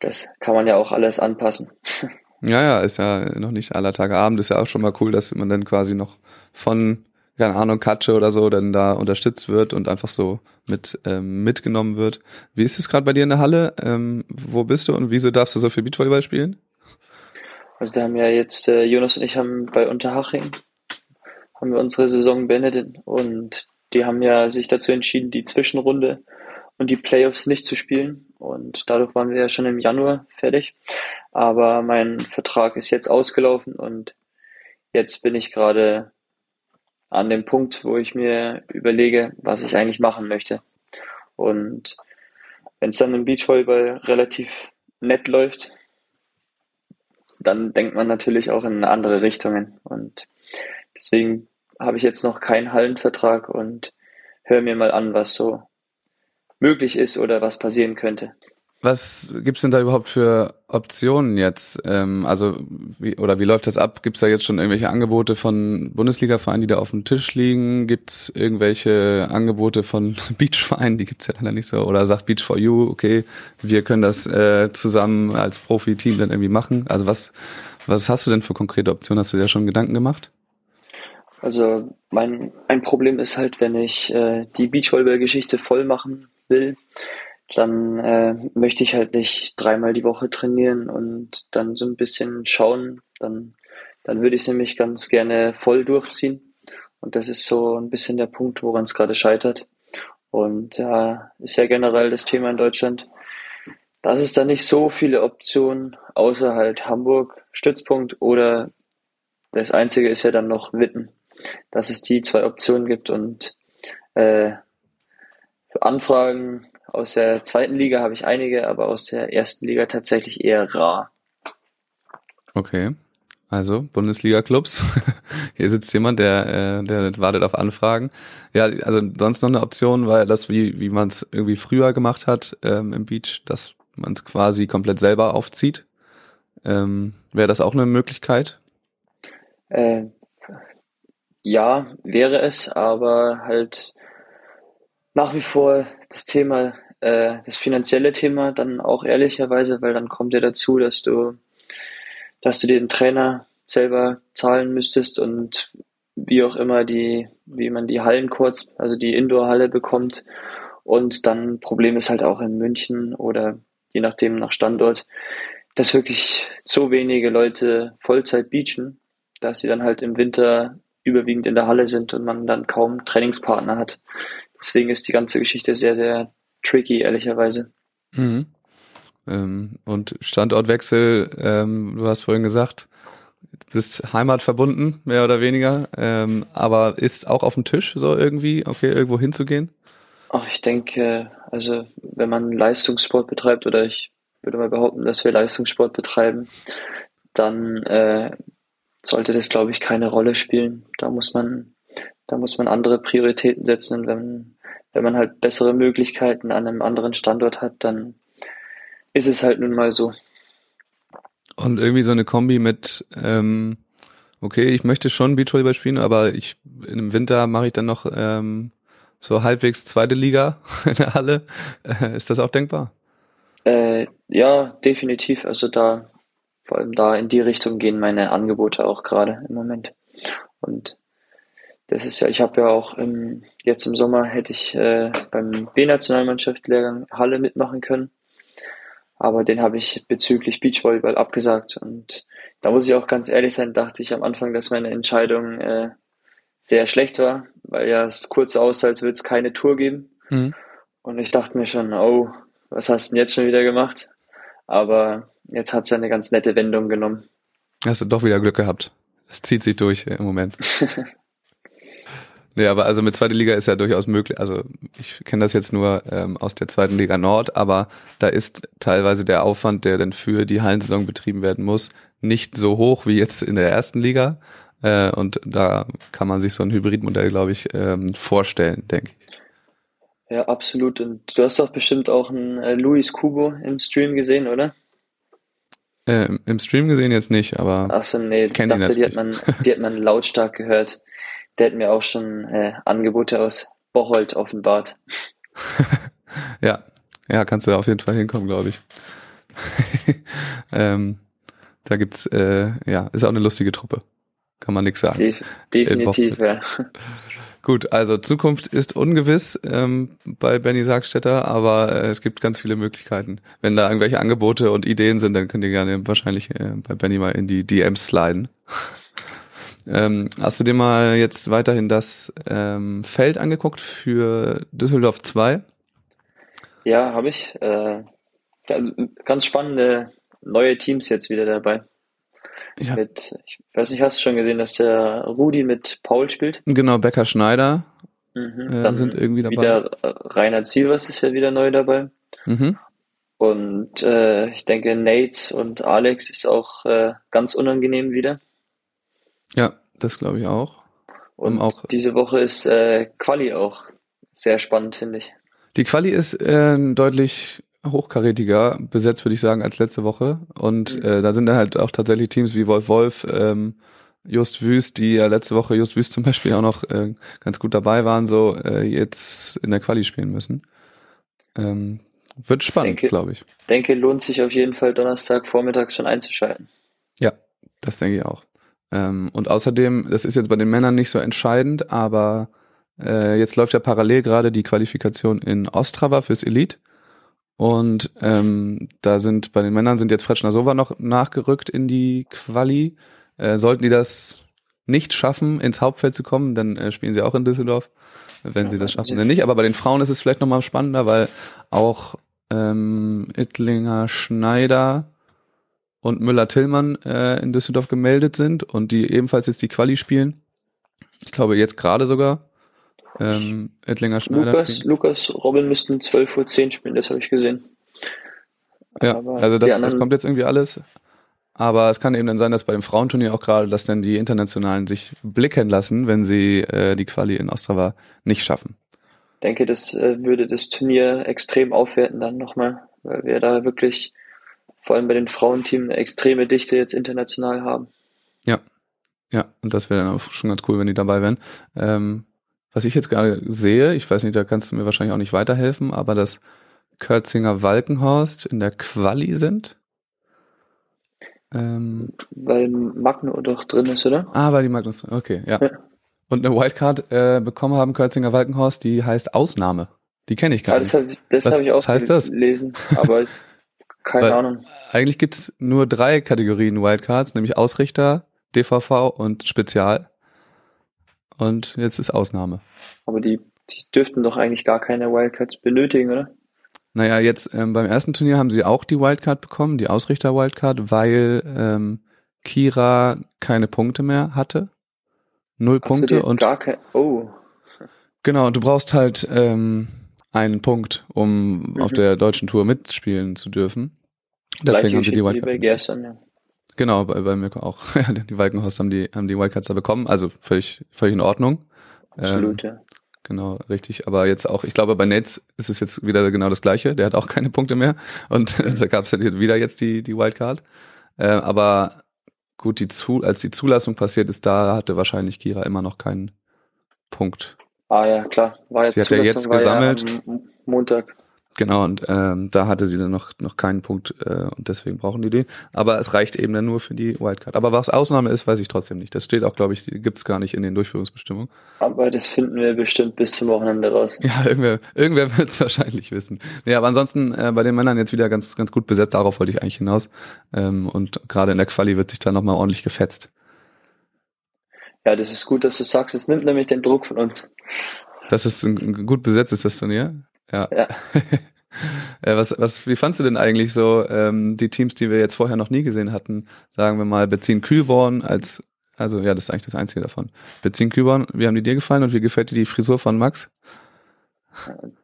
das kann man ja auch alles anpassen.
Ja, ja, ist ja noch nicht aller Tage Abend. Ist ja auch schon mal cool, dass man dann quasi noch von, keine Ahnung, Katsche oder so dann da unterstützt wird und einfach so mit ähm, mitgenommen wird. Wie ist es gerade bei dir in der Halle? Ähm, wo bist du und wieso darfst du so viel Beachvolleyball spielen?
Also wir haben ja jetzt, äh, Jonas und ich haben bei Unterhaching, haben wir unsere Saison beendet und die haben ja sich dazu entschieden, die Zwischenrunde und die Playoffs nicht zu spielen. Und dadurch waren wir ja schon im Januar fertig. Aber mein Vertrag ist jetzt ausgelaufen und jetzt bin ich gerade an dem Punkt, wo ich mir überlege, was ich eigentlich machen möchte. Und wenn es dann im Beachvolleyball relativ nett läuft, dann denkt man natürlich auch in andere Richtungen. Und deswegen habe ich jetzt noch keinen Hallenvertrag und höre mir mal an, was so möglich ist oder was passieren könnte.
Was gibt's denn da überhaupt für Optionen jetzt? Ähm, also wie, oder wie läuft das ab? Gibt's da jetzt schon irgendwelche Angebote von Bundesliga-Vereinen, die da auf dem Tisch liegen? Gibt's irgendwelche Angebote von Beachvereinen? Die gibt's ja leider nicht so. Oder sagt Beach for You, okay, wir können das äh, zusammen als Profiteam dann irgendwie machen. Also was was hast du denn für konkrete Optionen? Hast du dir schon Gedanken gemacht?
Also mein ein Problem ist halt, wenn ich äh, die Beachvolleyball-Geschichte voll machen will, dann äh, möchte ich halt nicht dreimal die Woche trainieren und dann so ein bisschen schauen. Dann, dann würde ich es nämlich ganz gerne voll durchziehen. Und das ist so ein bisschen der Punkt, woran es gerade scheitert. Und ja, äh, ist ja generell das Thema in Deutschland, dass es da nicht so viele Optionen außer halt Hamburg, Stützpunkt oder das einzige ist ja dann noch Witten, dass es die zwei Optionen gibt und äh, für Anfragen aus der zweiten Liga habe ich einige, aber aus der ersten Liga tatsächlich eher rar.
Okay. Also Bundesliga-Clubs. Hier sitzt jemand, der, äh, der wartet auf Anfragen. Ja, also sonst noch eine Option, weil das, wie, wie man es irgendwie früher gemacht hat ähm, im Beach, dass man es quasi komplett selber aufzieht. Ähm, Wäre das auch eine Möglichkeit?
Äh, ja, wäre es, aber halt nach wie vor das Thema, äh, das finanzielle Thema dann auch ehrlicherweise, weil dann kommt ja dazu, dass du, dass du den Trainer selber zahlen müsstest und wie auch immer die, wie man die Hallen kurz, also die Indoor-Halle bekommt. Und dann Problem ist halt auch in München oder je nachdem nach Standort, dass wirklich so wenige Leute Vollzeit beachen, dass sie dann halt im Winter überwiegend in der Halle sind und man dann kaum Trainingspartner hat. Deswegen ist die ganze Geschichte sehr, sehr tricky, ehrlicherweise.
Mhm. Ähm, und Standortwechsel, ähm, du hast vorhin gesagt, du bist heimatverbunden, mehr oder weniger, ähm, aber ist auch auf dem Tisch so irgendwie, okay, irgendwo hinzugehen?
Ach, ich denke, also wenn man Leistungssport betreibt oder ich würde mal behaupten, dass wir Leistungssport betreiben, dann äh, sollte das, glaube ich, keine Rolle spielen. Da muss man da muss man andere Prioritäten setzen und wenn, wenn man halt bessere Möglichkeiten an einem anderen Standort hat, dann ist es halt nun mal so.
Und irgendwie so eine Kombi mit, ähm, okay, ich möchte schon Beachvolleyball spielen, aber ich im Winter mache ich dann noch ähm, so halbwegs zweite Liga in der Halle. Äh, ist das auch denkbar?
Äh, ja, definitiv. Also da, vor allem da in die Richtung gehen meine Angebote auch gerade im Moment. Und das ist ja, ich habe ja auch im, jetzt im Sommer hätte ich äh, beim B-Nationalmannschaft Lehrgang Halle mitmachen können. Aber den habe ich bezüglich Beachvolleyball abgesagt. Und da muss ich auch ganz ehrlich sein, dachte ich am Anfang, dass meine Entscheidung äh, sehr schlecht war, weil ja es kurz aussah, als würde es keine Tour geben. Mhm. Und ich dachte mir schon, oh, was hast du denn jetzt schon wieder gemacht? Aber jetzt hat es ja eine ganz nette Wendung genommen.
Hast du doch wieder Glück gehabt. Es zieht sich durch im Moment. Nee, aber also mit zweiter Liga ist ja durchaus möglich. Also ich kenne das jetzt nur ähm, aus der zweiten Liga Nord, aber da ist teilweise der Aufwand, der dann für die Hallensaison betrieben werden muss, nicht so hoch wie jetzt in der ersten Liga. Äh, und da kann man sich so ein Hybridmodell, glaube ich, ähm, vorstellen, denke ich.
Ja, absolut. Und du hast doch bestimmt auch einen äh, Luis Kubo im Stream gesehen, oder?
Äh, Im Stream gesehen jetzt nicht, aber.
Achso, nee, ich dachte, die hat, man, die hat man lautstark gehört. Der hat mir auch schon äh, Angebote aus Bocholt offenbart.
ja, ja, kannst du auf jeden Fall hinkommen, glaube ich. ähm, da gibt's, äh, ja, ist auch eine lustige Truppe. Kann man nichts sagen.
Def definitiv, ja.
Gut, also Zukunft ist ungewiss ähm, bei Benny Sargstetter, aber äh, es gibt ganz viele Möglichkeiten. Wenn da irgendwelche Angebote und Ideen sind, dann könnt ihr gerne wahrscheinlich äh, bei Benny mal in die DMs sliden. Ähm, hast du dir mal jetzt weiterhin das ähm, Feld angeguckt für Düsseldorf 2?
Ja, habe ich. Äh, ganz spannende neue Teams jetzt wieder dabei. Ja. Mit, ich weiß nicht, hast du schon gesehen, dass der Rudi mit Paul spielt?
Genau, Becker Schneider mhm, äh, sind irgendwie dabei.
Wieder Rainer Zielvers ist ja wieder neu dabei. Mhm. Und äh, ich denke, Nates und Alex ist auch äh, ganz unangenehm wieder.
Ja, das glaube ich auch.
Und um auch diese Woche ist äh, Quali auch sehr spannend, finde ich.
Die Quali ist äh, deutlich hochkarätiger besetzt, würde ich sagen, als letzte Woche. Und
Mhm.
äh, da sind dann halt auch tatsächlich Teams wie Wolf Wolf, ähm, Just Wüst, die ja letzte Woche Just Wüst zum Beispiel auch noch äh, ganz gut dabei waren, so äh, jetzt in der Quali spielen müssen. Ähm, wird spannend, glaube ich.
Denke, lohnt sich auf jeden Fall Donnerstag vormittags schon einzuschalten.
Ja, das denke ich auch. Ähm, und außerdem, das ist jetzt bei den Männern nicht so entscheidend, aber äh, jetzt läuft ja parallel gerade die Qualifikation in Ostrava fürs Elite. Und ähm, da sind bei den Männern sind jetzt Fretschner Sova noch nachgerückt in die Quali. Äh, sollten die das nicht schaffen, ins Hauptfeld zu kommen, dann äh, spielen sie auch in Düsseldorf. Wenn sie das schaffen, dann nicht. Aber bei den Frauen ist es vielleicht nochmal spannender, weil auch ähm, Ittlinger Schneider und Müller-Tillmann äh, in Düsseldorf gemeldet sind und die ebenfalls jetzt die Quali spielen. Ich glaube jetzt gerade sogar. Ähm, Ettlinger Schneider.
Lukas,
spielen.
Lukas, Robin müssten 12.10 Uhr spielen, das habe ich gesehen.
Ja,
Aber
also das, das kommt jetzt irgendwie alles. Aber es kann eben dann sein, dass bei dem Frauenturnier auch gerade, dass dann die Internationalen sich blicken lassen, wenn sie äh, die Quali in Ostrava nicht schaffen.
denke, das äh, würde das Turnier extrem aufwerten dann nochmal, weil wir da wirklich vor allem bei den Frauenteams eine extreme Dichte jetzt international haben.
Ja, ja, und das wäre dann auch schon ganz cool, wenn die dabei wären. Ähm, was ich jetzt gerade sehe, ich weiß nicht, da kannst du mir wahrscheinlich auch nicht weiterhelfen, aber dass Kürzinger Walkenhorst in der Quali sind. Ähm,
Weil Magno doch drin ist, oder?
ah, weil die Magnus, okay, ja.
Ja.
Und eine Wildcard äh, bekommen haben Kürzinger Walkenhorst, die heißt Ausnahme. Die kenne ich gar
Ah,
nicht.
das habe ich, das
Was-
hab ich auch
was heißt das?
gelesen, aber keine
Weil-
Ahnung.
Eigentlich gibt's nur drei Kategorien Wildcards, nämlich Ausrichter, DVV und Spezial. Und jetzt ist Ausnahme.
Aber die, die dürften doch eigentlich gar keine Wildcards benötigen, oder?
Naja, jetzt ähm, beim ersten Turnier haben sie auch die Wildcard bekommen, die Ausrichter-Wildcard, weil ähm, Kira keine Punkte mehr hatte. Null
so,
Punkte und
gar kein, oh,
genau, und du brauchst halt ähm, einen Punkt, um
Mhm.
auf der deutschen Tour mitspielen zu dürfen. Deswegen haben sie die
wie bei
Wildcard.
gestern, ja.
Genau, bei, bei Mirko auch. die Walkenhorst haben die, haben die Wildcards da bekommen, also völlig, völlig in Ordnung.
Absolut,
Ähm,
ja.
Genau, richtig. Aber jetzt auch, ich glaube, bei Nets ist es jetzt wieder genau das Gleiche. Der hat auch keine Punkte mehr. Und da gab es dann wieder jetzt die, die Wildcard. Äh, aber gut, die zu, als die Zulassung passiert ist, da hatte wahrscheinlich Kira immer noch keinen Punkt.
Ah ja, klar. War jetzt
Sie hat ja jetzt gesammelt.
Ja Montag.
Genau, und ähm, da hatte sie dann noch, noch keinen Punkt äh, und deswegen brauchen die den. Aber es reicht eben dann nur für die Wildcard. Aber was Ausnahme ist, weiß ich trotzdem nicht. Das steht auch, glaube ich, gibt's gar nicht in den Durchführungsbestimmungen.
Aber das finden wir bestimmt bis zum Wochenende raus.
Ja, irgendwer, irgendwer wird es wahrscheinlich wissen. Nee, aber ansonsten äh, bei den Männern jetzt wieder ganz, ganz gut besetzt, darauf wollte ich eigentlich hinaus. Ähm, und gerade in der Quali wird sich da nochmal ordentlich gefetzt.
Ja, das ist gut, dass du sagst. Es nimmt nämlich den Druck von uns.
Das ist ein, ein gut besetztes das Turnier. Ja.
Ja.
Äh, was, was, wie fandst du denn eigentlich so ähm, die Teams, die wir jetzt vorher noch nie gesehen hatten? Sagen wir mal Bezin Kühlborn als, also ja, das ist eigentlich das einzige davon. Bezin Kühlborn, wie haben die dir gefallen und wie gefällt dir die Frisur von Max?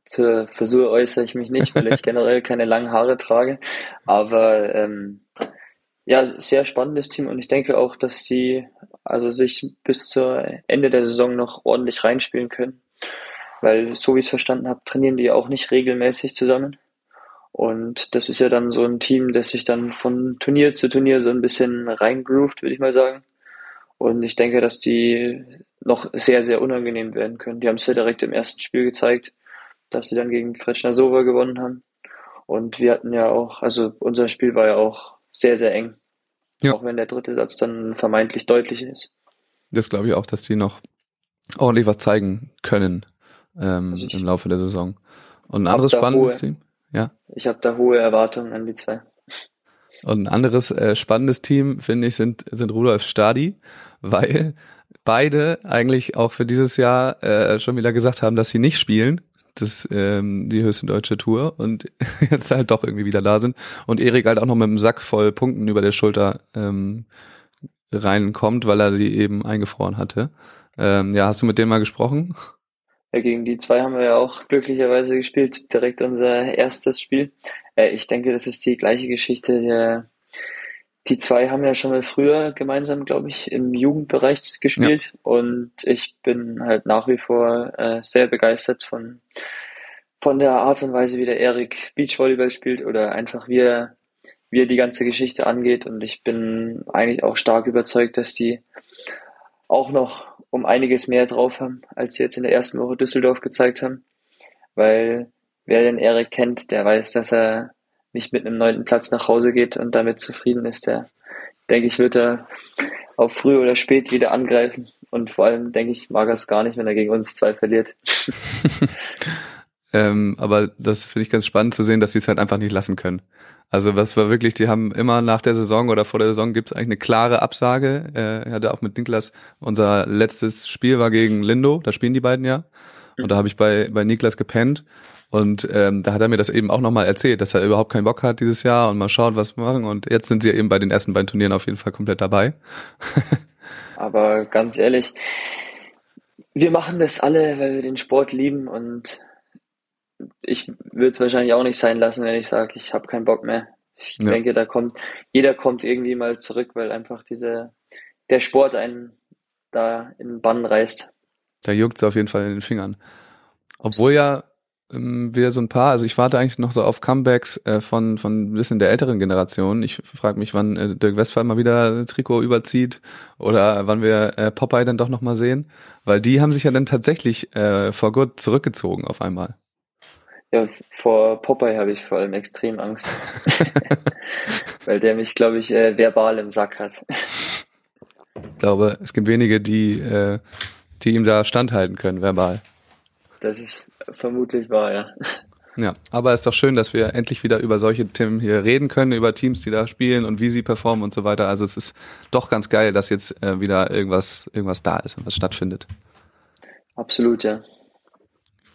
Zur Frisur äußere ich mich nicht, weil ich generell keine langen Haare trage. Aber ähm, ja, sehr spannendes Team und ich denke auch, dass die also sich bis zur Ende der Saison noch ordentlich reinspielen können. Weil, so wie ich es verstanden habe, trainieren die auch nicht regelmäßig zusammen. Und das ist ja dann so ein Team, das sich dann von Turnier zu Turnier so ein bisschen reingroovt, würde ich mal sagen. Und ich denke, dass die noch sehr, sehr unangenehm werden können. Die haben es ja direkt im ersten Spiel gezeigt, dass sie dann gegen Fretschner Sova gewonnen haben. Und wir hatten ja auch, also unser Spiel war ja auch sehr, sehr eng.
Ja.
Auch wenn der dritte Satz dann vermeintlich deutlich ist.
Das glaube ich auch, dass die noch ordentlich was zeigen können ähm,
Also
im Laufe der Saison. Und ein anderes spannendes
hohe-
Team. Ja.
Ich habe da hohe Erwartungen an die zwei.
Und ein anderes äh, spannendes Team, finde ich, sind, sind Rudolf Stadi, weil beide eigentlich auch für dieses Jahr äh, schon wieder gesagt haben, dass sie nicht spielen. Das, ähm, die höchste deutsche Tour und jetzt halt doch irgendwie wieder da sind. Und Erik halt auch noch mit einem Sack voll Punkten über der Schulter ähm, reinkommt, weil er sie eben eingefroren hatte. Ähm, ja, hast du mit dem mal gesprochen?
Ja, gegen die zwei haben wir ja auch glücklicherweise gespielt. Direkt unser erstes Spiel. Äh, ich denke, das ist die gleiche Geschichte. Der, die zwei haben ja schon mal früher gemeinsam, glaube ich, im Jugendbereich gespielt. Und ich bin halt nach wie vor äh, sehr begeistert von, von der Art und Weise, wie der Erik Beachvolleyball spielt oder einfach wie er, wie er die ganze Geschichte angeht. Und ich bin eigentlich auch stark überzeugt, dass die auch noch um einiges mehr drauf haben, als sie jetzt in der ersten Woche Düsseldorf gezeigt haben. Weil wer den Erik kennt, der weiß, dass er nicht mit einem neunten Platz nach Hause geht und damit zufrieden ist. Der, denke ich, wird er auf früh oder spät wieder angreifen. Und vor allem, denke ich, mag er es gar nicht, wenn er gegen uns zwei verliert.
ähm, aber das finde ich ganz spannend zu sehen, dass sie es halt einfach nicht lassen können. Also was war wirklich, die haben immer nach der Saison oder vor der Saison gibt es eigentlich eine klare Absage. Äh, hatte auch mit Niklas, unser letztes Spiel war gegen Lindo, da spielen die beiden ja. Und da habe ich bei, bei Niklas gepennt und ähm, da hat er mir das eben auch nochmal erzählt, dass er überhaupt keinen Bock hat dieses Jahr und mal schaut, was wir machen. Und jetzt sind sie eben bei den ersten beiden Turnieren auf jeden Fall komplett dabei.
Aber ganz ehrlich, wir machen das alle, weil wir den Sport lieben und ich würde es wahrscheinlich auch nicht sein lassen, wenn ich sage, ich habe keinen Bock mehr. Ich ja. denke, da kommt, jeder kommt irgendwie mal zurück, weil einfach diese, der Sport einen da in den Bann reißt.
Da juckt es auf jeden Fall in den Fingern. Obwohl ja ähm, wir so ein paar, also ich warte eigentlich noch so auf Comebacks äh, von, von ein bisschen der älteren Generation. Ich frage mich, wann äh, Dirk Westphal mal wieder Trikot überzieht oder wann wir äh, Popeye dann doch nochmal sehen. Weil die haben sich ja dann tatsächlich äh, vor gut zurückgezogen auf einmal.
Ja, vor Popeye habe ich vor allem extrem Angst. Weil der mich, glaube ich, äh, verbal im Sack hat.
Ich glaube, es gibt wenige, die, äh, die ihm da standhalten können, verbal.
Das ist vermutlich wahr, ja.
Ja, aber es ist doch schön, dass wir endlich wieder über solche Themen hier reden können, über Teams, die da spielen und wie sie performen und so weiter. Also es ist doch ganz geil, dass jetzt äh, wieder irgendwas, irgendwas da ist und was stattfindet.
Absolut, ja.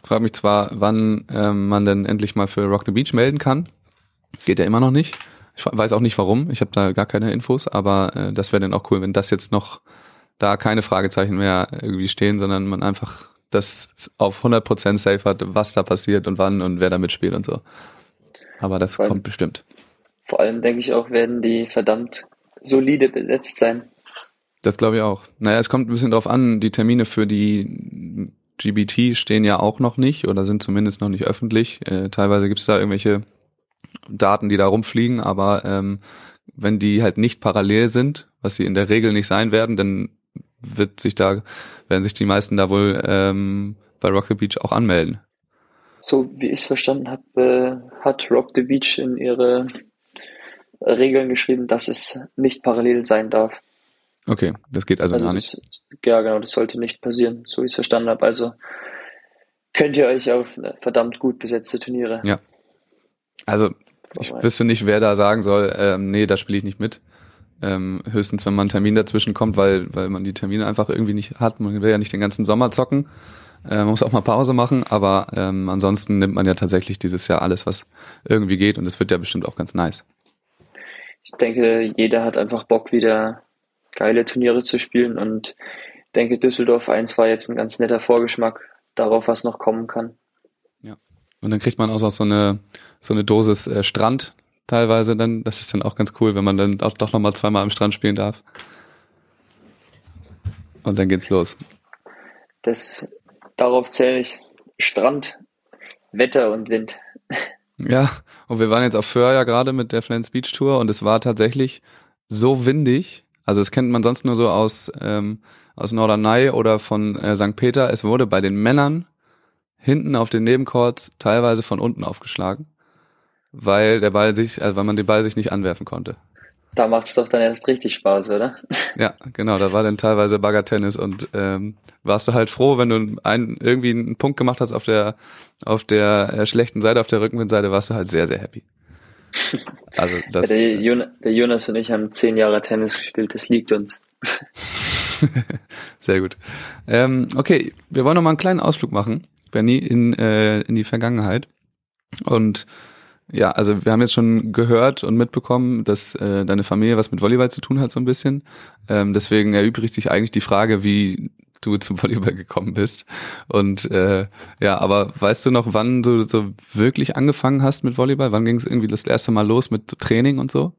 Ich frage mich zwar, wann ähm, man denn endlich mal für Rock the Beach melden kann. Geht ja immer noch nicht. Ich weiß auch nicht warum. Ich habe da gar keine Infos, aber äh, das wäre dann auch cool, wenn das jetzt noch da keine Fragezeichen mehr irgendwie stehen, sondern man einfach das auf 100% safe hat, was da passiert und wann und wer da mitspielt und so. Aber das allem, kommt bestimmt.
Vor allem denke ich auch, werden die verdammt solide besetzt sein.
Das glaube ich auch. Naja, es kommt ein bisschen drauf an, die Termine für die GBT stehen ja auch noch nicht oder sind zumindest noch nicht öffentlich. Äh, teilweise gibt es da irgendwelche Daten, die da rumfliegen, aber ähm, wenn die halt nicht parallel sind, was sie in der Regel nicht sein werden, dann wird sich da, werden sich die meisten da wohl ähm, bei Rock the Beach auch anmelden.
So wie ich es verstanden habe, äh, hat Rock the Beach in ihre Regeln geschrieben, dass es nicht parallel sein darf.
Okay, das geht also, also gar nicht.
ja, genau, das sollte nicht passieren, so wie ich es verstanden habe. Also könnt ihr euch auf verdammt gut besetzte Turniere.
Ja. Also ich wüsste nicht, wer da sagen soll, ähm, nee, da spiele ich nicht mit. Ähm, höchstens, wenn man ein Termin dazwischen kommt, weil, weil man die Termine einfach irgendwie nicht hat. Man will ja nicht den ganzen Sommer zocken. Äh, man muss auch mal Pause machen, aber ähm, ansonsten nimmt man ja tatsächlich dieses Jahr alles, was irgendwie geht und es wird ja bestimmt auch ganz nice.
Ich denke, jeder hat einfach Bock, wieder geile Turniere zu spielen und denke, Düsseldorf 1 war jetzt ein ganz netter Vorgeschmack darauf, was noch kommen kann.
Ja. Und dann kriegt man auch so eine, so eine Dosis äh, Strand teilweise dann. Das ist dann auch ganz cool, wenn man dann auch doch nochmal zweimal am Strand spielen darf. Und dann geht's los.
Das, darauf zähle ich. Strand, Wetter und Wind.
Ja, und wir waren jetzt auf Föhr ja gerade mit der Flens Beach Tour und es war tatsächlich so windig. Also das kennt man sonst nur so aus, ähm, aus Norderney oder von äh, St. Peter. Es wurde bei den Männern hinten auf den Nebencourts teilweise von unten aufgeschlagen weil der Ball sich, also weil man den Ball sich nicht anwerfen konnte.
Da macht es doch dann erst richtig Spaß, oder?
Ja, genau, da war dann teilweise Baggertennis und ähm, warst du halt froh, wenn du einen, irgendwie einen Punkt gemacht hast auf der auf der äh, schlechten Seite, auf der Rückenwindseite, warst du halt sehr, sehr happy.
Also das, der, Jonas, der Jonas und ich haben zehn Jahre Tennis gespielt, das liegt uns.
sehr gut. Ähm, okay, wir wollen noch mal einen kleinen Ausflug machen, Benny, in, äh, in die Vergangenheit. Und ja, also wir haben jetzt schon gehört und mitbekommen, dass äh, deine Familie was mit Volleyball zu tun hat so ein bisschen. Ähm, deswegen erübrigt sich eigentlich die Frage, wie du zum Volleyball gekommen bist. Und äh, ja, aber weißt du noch, wann du so wirklich angefangen hast mit Volleyball? Wann ging es irgendwie das erste Mal los mit Training und so?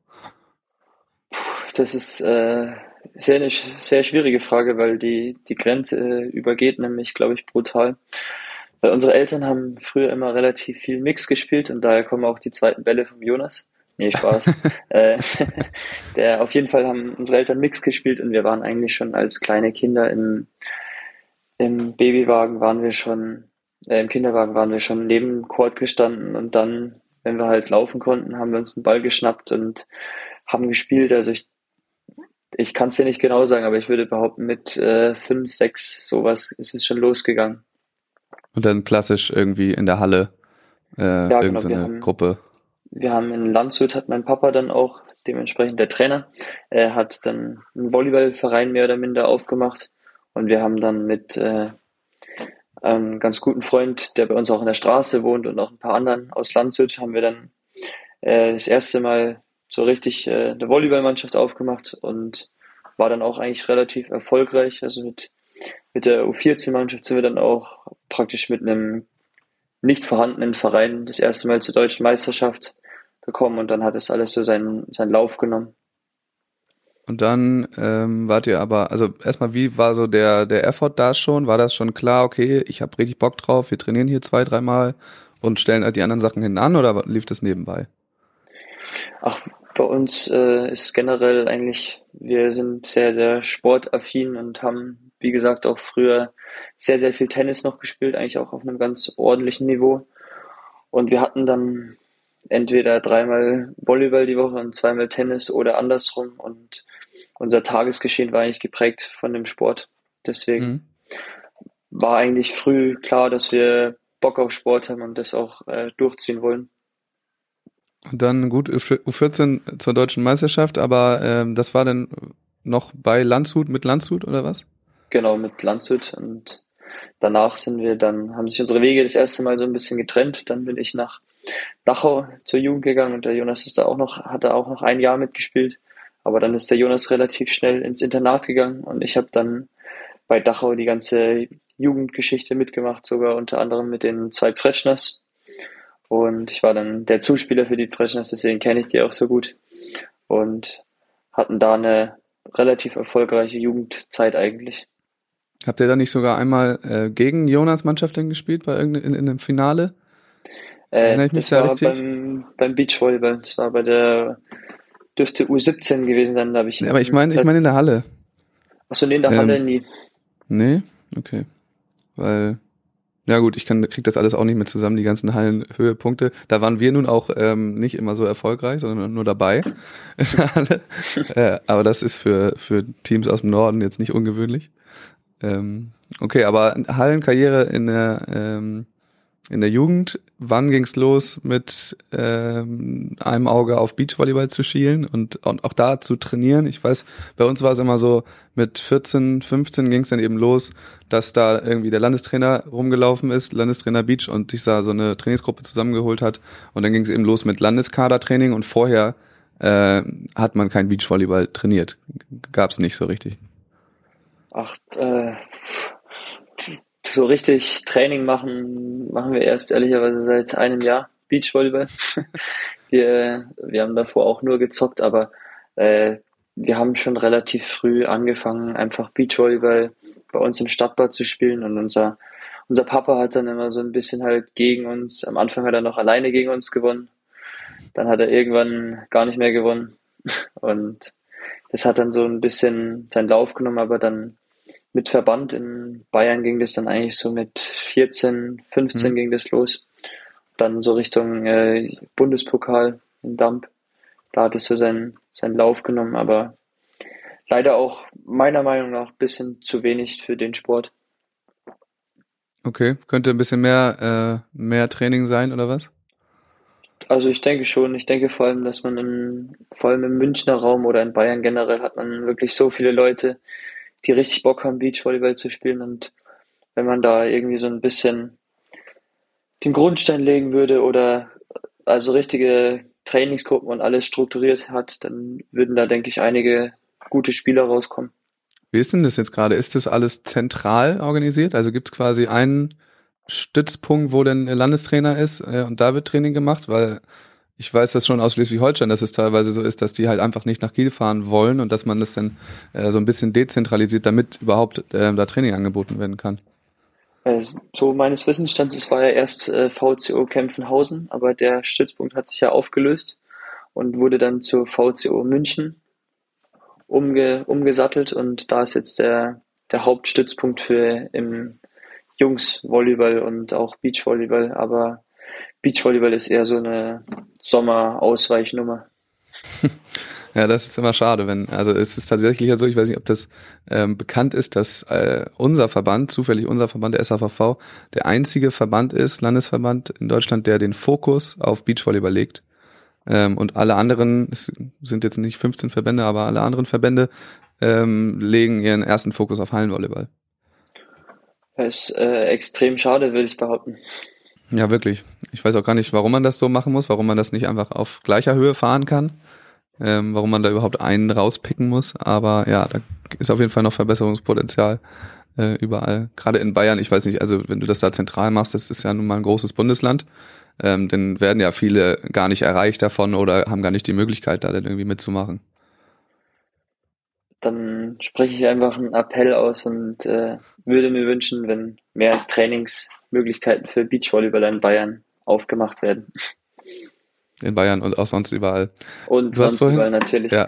Das ist äh, sehr eine sehr schwierige Frage, weil die die Grenze äh, übergeht nämlich, glaube ich, brutal. Weil unsere Eltern haben früher immer relativ viel Mix gespielt und daher kommen auch die zweiten Bälle vom Jonas. Nee, Spaß. äh, der, auf jeden Fall haben unsere Eltern Mix gespielt und wir waren eigentlich schon als kleine Kinder im, im Babywagen waren wir schon, äh, im Kinderwagen waren wir schon neben Court gestanden und dann, wenn wir halt laufen konnten, haben wir uns einen Ball geschnappt und haben gespielt. Also ich, ich kann es dir nicht genau sagen, aber ich würde behaupten, mit äh, fünf, sechs, sowas ist es schon losgegangen.
Und dann klassisch irgendwie in der Halle äh, ja, genau, irgendeine genau, Gruppe
wir haben in Landshut hat mein Papa dann auch, dementsprechend der Trainer, er hat dann einen Volleyballverein mehr oder minder aufgemacht und wir haben dann mit äh, einem ganz guten Freund, der bei uns auch in der Straße wohnt und auch ein paar anderen aus Landshut, haben wir dann äh, das erste Mal so richtig äh, eine Volleyballmannschaft aufgemacht und war dann auch eigentlich relativ erfolgreich. Also mit, mit der U14-Mannschaft sind wir dann auch praktisch mit einem nicht vorhandenen Verein das erste Mal zur deutschen Meisterschaft gekommen und dann hat es alles so seinen, seinen Lauf genommen.
Und dann ähm, wart ihr aber, also erstmal, wie war so der, der Effort da schon? War das schon klar, okay, ich habe richtig Bock drauf, wir trainieren hier zwei, dreimal und stellen halt die anderen Sachen hinten an oder lief das nebenbei?
Ach, bei uns äh, ist generell eigentlich, wir sind sehr, sehr sportaffin und haben, wie gesagt, auch früher sehr, sehr viel Tennis noch gespielt, eigentlich auch auf einem ganz ordentlichen Niveau. Und wir hatten dann entweder dreimal Volleyball die Woche und zweimal Tennis oder andersrum. Und unser Tagesgeschehen war eigentlich geprägt von dem Sport. Deswegen mhm. war eigentlich früh klar, dass wir Bock auf Sport haben und das auch äh, durchziehen wollen.
Und dann gut U14 zur deutschen Meisterschaft, aber ähm, das war dann noch bei Landshut mit Landshut oder was?
Genau, mit Landshut und danach sind wir dann, haben sich unsere Wege das erste Mal so ein bisschen getrennt. Dann bin ich nach Dachau zur Jugend gegangen und der Jonas ist da auch noch, hat da auch noch ein Jahr mitgespielt. Aber dann ist der Jonas relativ schnell ins Internat gegangen und ich habe dann bei Dachau die ganze Jugendgeschichte mitgemacht, sogar unter anderem mit den zwei Pretschners. Und ich war dann der Zuspieler für die Pretschners, deswegen kenne ich die auch so gut. Und hatten da eine relativ erfolgreiche Jugendzeit eigentlich.
Habt ihr da nicht sogar einmal äh, gegen Jonas Mannschaft denn gespielt bei in, in einem Finale?
Äh, das da war richtig? beim, beim Beachvolleyball. Das war bei der, dürfte U17 gewesen sein, da habe ich.
Ja, aber ich meine, ich meine in der Halle.
Achso, nee, in der ähm, Halle nie.
Nee, okay. Weil, ja gut, ich kann, krieg das alles auch nicht mehr zusammen, die ganzen Hallenhöhepunkte. Da waren wir nun auch ähm, nicht immer so erfolgreich, sondern nur dabei. äh, aber das ist für, für Teams aus dem Norden jetzt nicht ungewöhnlich. Ähm, okay, aber Hallenkarriere in der ähm, in der Jugend, wann ging's los mit ähm, einem Auge auf Beachvolleyball zu schielen und, und auch da zu trainieren? Ich weiß, bei uns war es immer so, mit 14, 15 ging's dann eben los, dass da irgendwie der Landestrainer rumgelaufen ist, Landestrainer Beach und sich da so eine Trainingsgruppe zusammengeholt hat und dann ging's eben los mit Landeskadertraining und vorher äh, hat man kein Beachvolleyball trainiert. Gab's nicht so richtig.
Ach, äh, so richtig Training machen, machen wir erst ehrlicherweise seit einem Jahr Beachvolleyball. wir, wir haben davor auch nur gezockt, aber äh, wir haben schon relativ früh angefangen, einfach Beachvolleyball bei uns im Stadtbad zu spielen und unser, unser Papa hat dann immer so ein bisschen halt gegen uns, am Anfang hat er noch alleine gegen uns gewonnen, dann hat er irgendwann gar nicht mehr gewonnen und das hat dann so ein bisschen seinen Lauf genommen, aber dann mit Verband in Bayern ging das dann eigentlich so mit 14, 15 mhm. ging das los. Dann so Richtung äh, Bundespokal in Damp. Da hat es so seinen, seinen Lauf genommen, aber leider auch meiner Meinung nach ein bisschen zu wenig für den Sport.
Okay, könnte ein bisschen mehr, äh, mehr Training sein oder was?
Also ich denke schon. Ich denke vor allem, dass man in, vor allem im Münchner Raum oder in Bayern generell hat man wirklich so viele Leute, die richtig Bock haben, Beachvolleyball zu spielen. Und wenn man da irgendwie so ein bisschen den Grundstein legen würde oder also richtige Trainingsgruppen und alles strukturiert hat, dann würden da, denke ich, einige gute Spieler rauskommen.
Wie ist denn das jetzt gerade? Ist das alles zentral organisiert? Also gibt es quasi einen Stützpunkt, wo denn der Landestrainer ist äh, und da wird Training gemacht? Weil ich weiß das schon aus Schleswig-Holstein, dass es teilweise so ist, dass die halt einfach nicht nach Kiel fahren wollen und dass man das dann äh, so ein bisschen dezentralisiert, damit überhaupt äh, da Training angeboten werden kann.
Äh, so meines Wissensstands, es war ja erst äh, VCO Kempfenhausen, aber der Stützpunkt hat sich ja aufgelöst und wurde dann zur VCO München umge umgesattelt und da ist jetzt der, der Hauptstützpunkt für im Jungs-Volleyball und auch Beachvolleyball, aber Beachvolleyball ist eher so eine Sommerausweichnummer.
Ja, das ist immer schade, wenn, also es ist tatsächlich ja so, ich weiß nicht, ob das ähm, bekannt ist, dass äh, unser Verband, zufällig unser Verband, der SAVV, der einzige Verband ist, Landesverband in Deutschland, der den Fokus auf Beachvolleyball legt. Ähm, und alle anderen, es sind jetzt nicht 15 Verbände, aber alle anderen Verbände ähm, legen ihren ersten Fokus auf Hallenvolleyball.
Das ist äh, extrem schade, würde ich behaupten.
Ja, wirklich. Ich weiß auch gar nicht, warum man das so machen muss, warum man das nicht einfach auf gleicher Höhe fahren kann, ähm, warum man da überhaupt einen rauspicken muss. Aber ja, da ist auf jeden Fall noch Verbesserungspotenzial äh, überall. Gerade in Bayern, ich weiß nicht, also wenn du das da zentral machst, das ist ja nun mal ein großes Bundesland, ähm, dann werden ja viele gar nicht erreicht davon oder haben gar nicht die Möglichkeit, da dann irgendwie mitzumachen.
Dann spreche ich einfach einen Appell aus und äh, würde mir wünschen, wenn mehr Trainingsmöglichkeiten für Beachvolleyball in Bayern aufgemacht werden.
In Bayern und auch sonst überall.
Und sonst vorhin, überall natürlich.
Ja,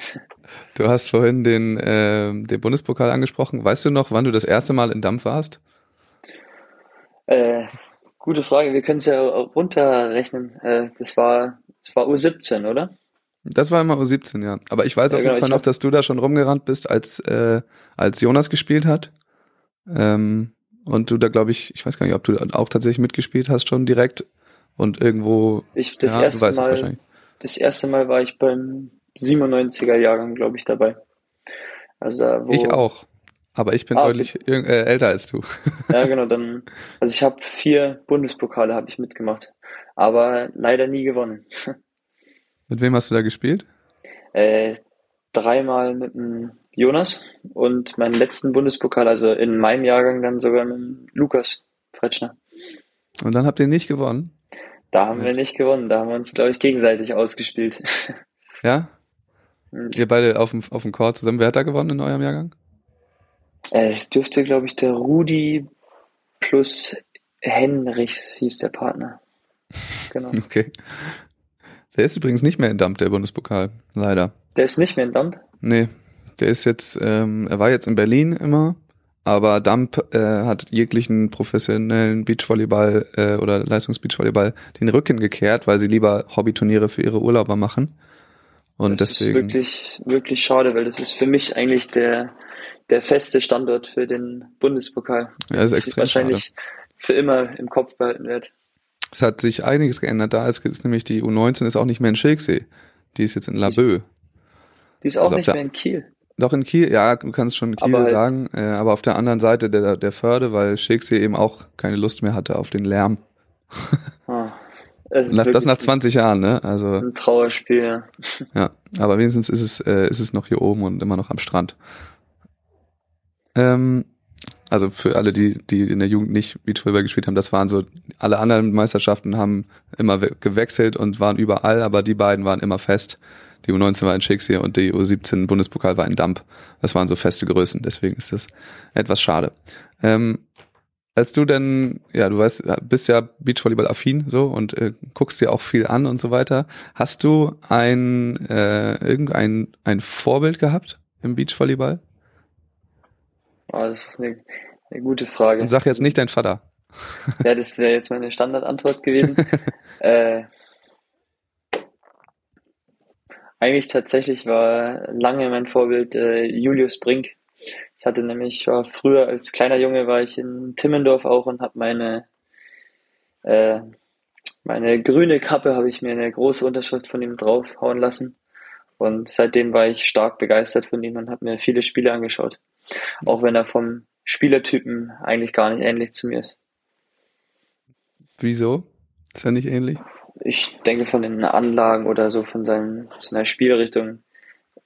du hast vorhin den, äh, den Bundespokal angesprochen. Weißt du noch, wann du das erste Mal in Dampf warst?
Äh, gute Frage. Wir können es ja runterrechnen. Äh, das war, das war U17, oder?
Das war immer U17, ja. Aber ich weiß ja, auf jeden genau, Fall noch, dass du da schon rumgerannt bist, als, äh, als Jonas gespielt hat. Ähm, und du da, glaube ich, ich weiß gar nicht, ob du auch tatsächlich mitgespielt hast schon direkt und irgendwo.
Ich, das, ja, erste Mal, das erste Mal war ich beim 97er Jahrgang, glaube ich, dabei.
Also da, wo, ich auch. Aber ich bin ah, deutlich äh, älter als du.
ja, genau. Dann, also ich habe vier Bundespokale habe ich mitgemacht, aber leider nie gewonnen.
Mit wem hast du da gespielt?
Äh, dreimal mit dem Jonas und meinen letzten Bundespokal, also in meinem Jahrgang dann sogar mit Lukas Fretschner.
Und dann habt ihr nicht gewonnen?
Da haben mit. wir nicht gewonnen, da haben wir uns, glaube ich, gegenseitig ausgespielt.
Ja? Hm. Ihr beide auf dem, auf dem Chor zusammen. Wer hat da gewonnen in eurem Jahrgang?
Äh, es dürfte, glaube ich, der Rudi plus Henrichs hieß der Partner.
Genau. Okay. Der ist übrigens nicht mehr in Damp, der Bundespokal, leider.
Der ist nicht mehr in Damp?
Nee, der ist jetzt, ähm, er war jetzt in Berlin immer, aber Damp äh, hat jeglichen professionellen Beachvolleyball äh, oder Leistungsbeachvolleyball den Rücken gekehrt, weil sie lieber Hobbyturniere für ihre Urlauber machen. Und das deswegen.
ist wirklich, wirklich schade, weil das ist für mich eigentlich der, der feste Standort für den Bundespokal.
Ja, ist extrem
wahrscheinlich
schade.
für immer im Kopf behalten wird.
Es hat sich einiges geändert. Da ist, ist nämlich die U19 ist auch nicht mehr in Schilksee. Die ist jetzt in Laboe.
Die ist auch also nicht mehr in Kiel.
Doch in Kiel, ja, du kannst schon Kiel aber halt sagen, äh, aber auf der anderen Seite der, der Förde, weil Schilksee eben auch keine Lust mehr hatte auf den Lärm. Ah, nach, das nach 20 Jahren, ne? Also
ein Trauerspiel. Ja,
ja aber wenigstens ist es äh, ist es noch hier oben und immer noch am Strand. Ähm, also für alle, die, die in der Jugend nicht Beachvolleyball gespielt haben, das waren so, alle anderen Meisterschaften haben immer gewechselt und waren überall, aber die beiden waren immer fest. Die U19 war in Shakespeare und die U17 Bundespokal war in Damp. Das waren so feste Größen, deswegen ist das etwas schade. Ähm, als du denn, ja, du weißt, bist ja Beachvolleyball-affin so und äh, guckst dir auch viel an und so weiter. Hast du ein äh, irgendein ein Vorbild gehabt im Beachvolleyball?
Oh, das ist eine, eine gute Frage.
Und sag jetzt nicht dein Vater.
Ja, das wäre jetzt meine Standardantwort gewesen. äh, eigentlich tatsächlich war lange mein Vorbild äh, Julius Brink. Ich hatte nämlich, war früher als kleiner Junge war ich in Timmendorf auch und habe meine äh, meine grüne Kappe habe ich mir eine große Unterschrift von ihm draufhauen lassen. Und seitdem war ich stark begeistert von ihm und habe mir viele Spiele angeschaut. Auch wenn er vom Spielertypen eigentlich gar nicht ähnlich zu mir ist.
Wieso? Ist er nicht ähnlich?
Ich denke von den Anlagen oder so von seinem, seiner Spielrichtung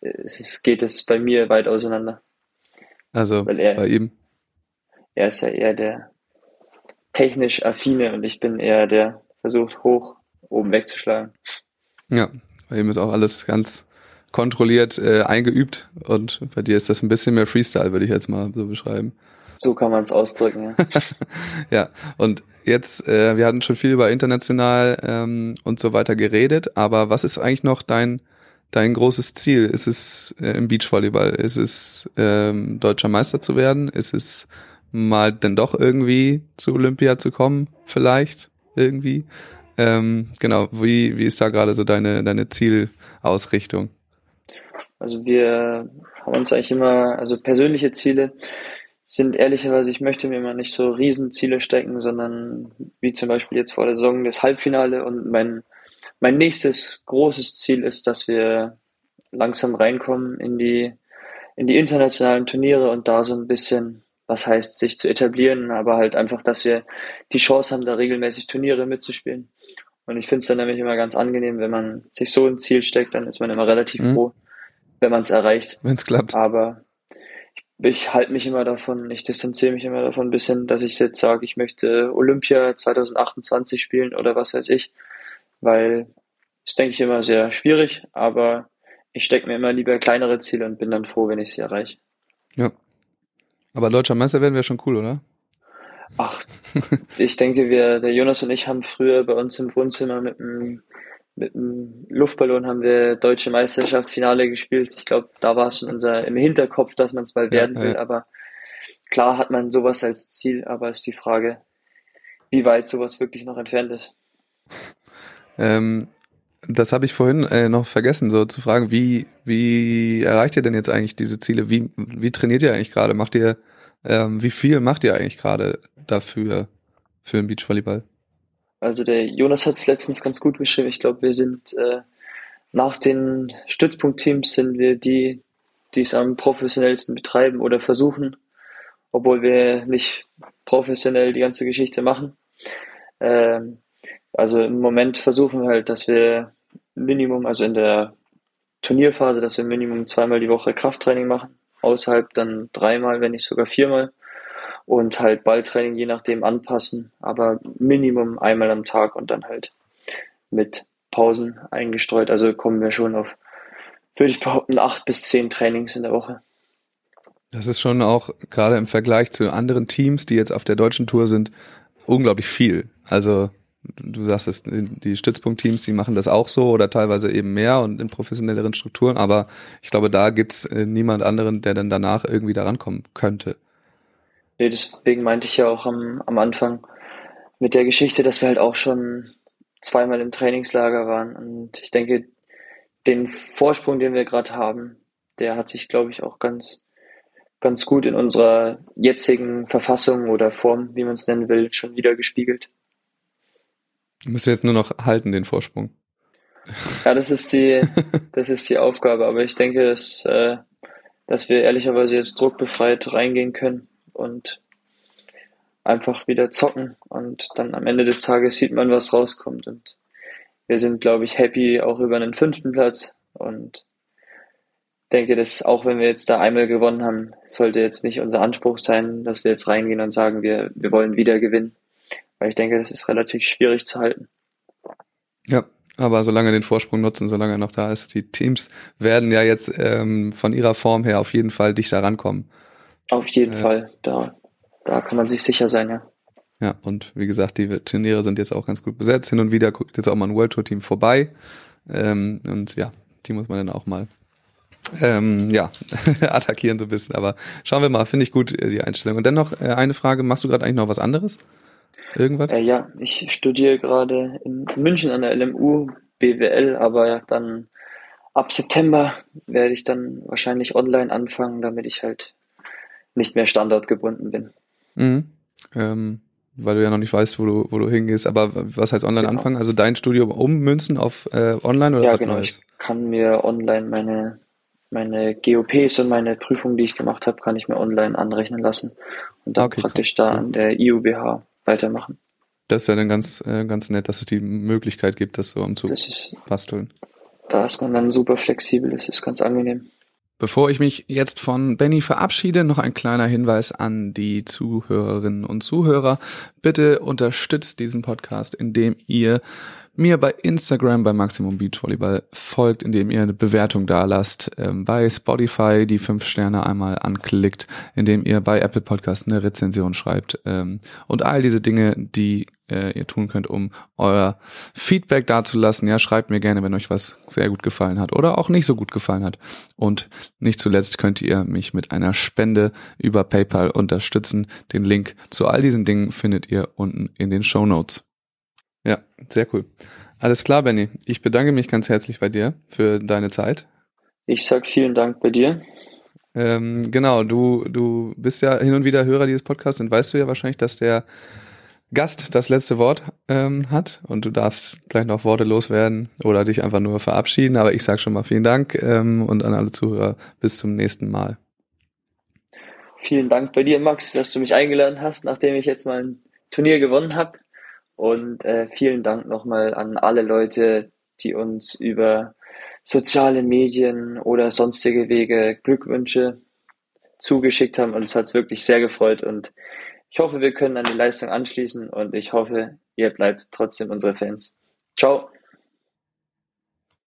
es ist, geht es bei mir weit auseinander.
Also Weil er, bei ihm?
Er ist ja eher der technisch affine und ich bin eher der versucht hoch oben wegzuschlagen.
Ja, bei ihm ist auch alles ganz kontrolliert äh, eingeübt und bei dir ist das ein bisschen mehr Freestyle, würde ich jetzt mal so beschreiben.
So kann man es ausdrücken, ja.
ja, und jetzt, äh, wir hatten schon viel über international ähm, und so weiter geredet, aber was ist eigentlich noch dein, dein großes Ziel? Ist es äh, im Beachvolleyball? Ist es ähm, deutscher Meister zu werden? Ist es mal denn doch irgendwie zu Olympia zu kommen? Vielleicht irgendwie? Ähm, genau, wie, wie ist da gerade so deine, deine Zielausrichtung?
Also wir haben uns eigentlich immer, also persönliche Ziele sind ehrlicherweise, ich möchte mir mal nicht so Riesenziele stecken, sondern wie zum Beispiel jetzt vor der Saison das Halbfinale und mein, mein nächstes großes Ziel ist, dass wir langsam reinkommen in die, in die internationalen Turniere und da so ein bisschen, was heißt, sich zu etablieren, aber halt einfach, dass wir die Chance haben, da regelmäßig Turniere mitzuspielen. Und ich finde es dann nämlich immer ganz angenehm, wenn man sich so ein Ziel steckt, dann ist man immer relativ mhm. froh, wenn man es erreicht.
Wenn es klappt.
Aber ich halte mich immer davon, ich distanziere mich immer davon ein bisschen, dass ich jetzt sage, ich möchte Olympia 2028 spielen oder was weiß ich, weil das denke ich immer sehr schwierig, aber ich stecke mir immer lieber kleinere Ziele und bin dann froh, wenn ich sie erreiche.
Ja. Aber deutscher Meister werden wir schon cool, oder?
Ach, ich denke, wir, der Jonas und ich haben früher bei uns im Wohnzimmer mit einem mit dem Luftballon haben wir Deutsche Meisterschaft Finale gespielt. Ich glaube, da war es schon unser im Hinterkopf, dass man es mal werden ja, will. Ja. Aber klar hat man sowas als Ziel, aber ist die Frage, wie weit sowas wirklich noch entfernt ist.
Ähm, das habe ich vorhin äh, noch vergessen, so zu fragen, wie, wie erreicht ihr denn jetzt eigentlich diese Ziele? Wie, wie trainiert ihr eigentlich gerade? Macht ihr, ähm, wie viel macht ihr eigentlich gerade dafür, für den Beachvolleyball?
Also der Jonas hat es letztens ganz gut beschrieben. Ich glaube, wir sind äh, nach den Stützpunktteams sind wir die, die es am professionellsten betreiben oder versuchen, obwohl wir nicht professionell die ganze Geschichte machen. Ähm, also im Moment versuchen wir halt, dass wir Minimum, also in der Turnierphase, dass wir Minimum zweimal die Woche Krafttraining machen, außerhalb dann dreimal, wenn nicht sogar viermal und halt Balltraining je nachdem anpassen, aber Minimum einmal am Tag und dann halt mit Pausen eingestreut. Also kommen wir schon auf, würde ich behaupten, acht bis zehn Trainings in der Woche.
Das ist schon auch gerade im Vergleich zu anderen Teams, die jetzt auf der deutschen Tour sind, unglaublich viel. Also du sagst es, die Stützpunktteams, die machen das auch so oder teilweise eben mehr und in professionelleren Strukturen, aber ich glaube, da gibt's äh, niemand anderen, der dann danach irgendwie da rankommen könnte.
Nee, deswegen meinte ich ja auch am, am Anfang mit der Geschichte, dass wir halt auch schon zweimal im Trainingslager waren. Und ich denke, den Vorsprung, den wir gerade haben, der hat sich, glaube ich, auch ganz, ganz gut in unserer jetzigen Verfassung oder Form, wie man es nennen will, schon wieder gespiegelt.
Müsst ihr jetzt nur noch halten, den Vorsprung.
Ja, das ist die, das ist die Aufgabe. Aber ich denke, dass, äh, dass wir ehrlicherweise jetzt druckbefreit reingehen können und einfach wieder zocken und dann am Ende des Tages sieht man, was rauskommt und wir sind, glaube ich, happy auch über einen fünften Platz und denke, dass auch wenn wir jetzt da einmal gewonnen haben, sollte jetzt nicht unser Anspruch sein, dass wir jetzt reingehen und sagen, wir, wir wollen wieder gewinnen, weil ich denke, das ist relativ schwierig zu halten.
Ja, aber solange den Vorsprung nutzen, solange er noch da ist, die Teams werden ja jetzt ähm, von ihrer Form her auf jeden Fall dichter rankommen.
Auf jeden ja. Fall, da, da kann man sich sicher sein, ja.
Ja, und wie gesagt, die Turniere sind jetzt auch ganz gut besetzt. Hin und wieder guckt jetzt auch mal ein World Tour Team vorbei. Ähm, und ja, die muss man dann auch mal ähm, ja, attackieren so ein bisschen. Aber schauen wir mal, finde ich gut, äh, die Einstellung. Und dann noch äh, eine Frage, machst du gerade eigentlich noch was anderes?
Irgendwas? Äh, ja, ich studiere gerade in München an der LMU BWL, aber dann ab September werde ich dann wahrscheinlich online anfangen, damit ich halt nicht mehr standortgebunden bin.
Mhm. Ähm, weil du ja noch nicht weißt, wo du, wo du hingehst. Aber was heißt online genau. anfangen? Also dein Studium ummünzen auf äh, online oder
Ja, genau. Neues? Ich kann mir online meine, meine GOPs und meine Prüfungen, die ich gemacht habe, kann ich mir online anrechnen lassen und dann okay, praktisch krass. da an der IUBH weitermachen.
Das ist ja dann ganz, äh, ganz nett, dass es die Möglichkeit gibt, das so umzubasteln.
Da ist man dann super flexibel, das ist ganz angenehm.
Bevor ich mich jetzt von Benny verabschiede, noch ein kleiner Hinweis an die Zuhörerinnen und Zuhörer. Bitte unterstützt diesen Podcast, indem ihr mir bei Instagram bei Maximum Beach Volleyball folgt, indem ihr eine Bewertung da lasst, ähm, bei Spotify die fünf Sterne einmal anklickt, indem ihr bei Apple Podcast eine Rezension schreibt ähm, und all diese Dinge, die äh, ihr tun könnt, um euer Feedback dazulassen. Ja, schreibt mir gerne, wenn euch was sehr gut gefallen hat oder auch nicht so gut gefallen hat. Und nicht zuletzt könnt ihr mich mit einer Spende über PayPal unterstützen. Den Link zu all diesen Dingen findet ihr unten in den Show Notes. Ja, sehr cool. Alles klar, Benny. Ich bedanke mich ganz herzlich bei dir für deine Zeit.
Ich sag vielen Dank bei dir.
Ähm, genau, du, du bist ja hin und wieder Hörer dieses Podcasts und weißt du ja wahrscheinlich, dass der Gast das letzte Wort ähm, hat und du darfst gleich noch Worte loswerden oder dich einfach nur verabschieden. Aber ich sage schon mal vielen Dank ähm, und an alle Zuhörer bis zum nächsten Mal.
Vielen Dank bei dir, Max, dass du mich eingeladen hast, nachdem ich jetzt mal ein Turnier gewonnen habe. Und äh, vielen Dank nochmal an alle Leute, die uns über soziale Medien oder sonstige Wege Glückwünsche zugeschickt haben. Und es hat wirklich sehr gefreut und ich hoffe, wir können an die Leistung anschließen und ich hoffe, ihr bleibt trotzdem unsere Fans. Ciao.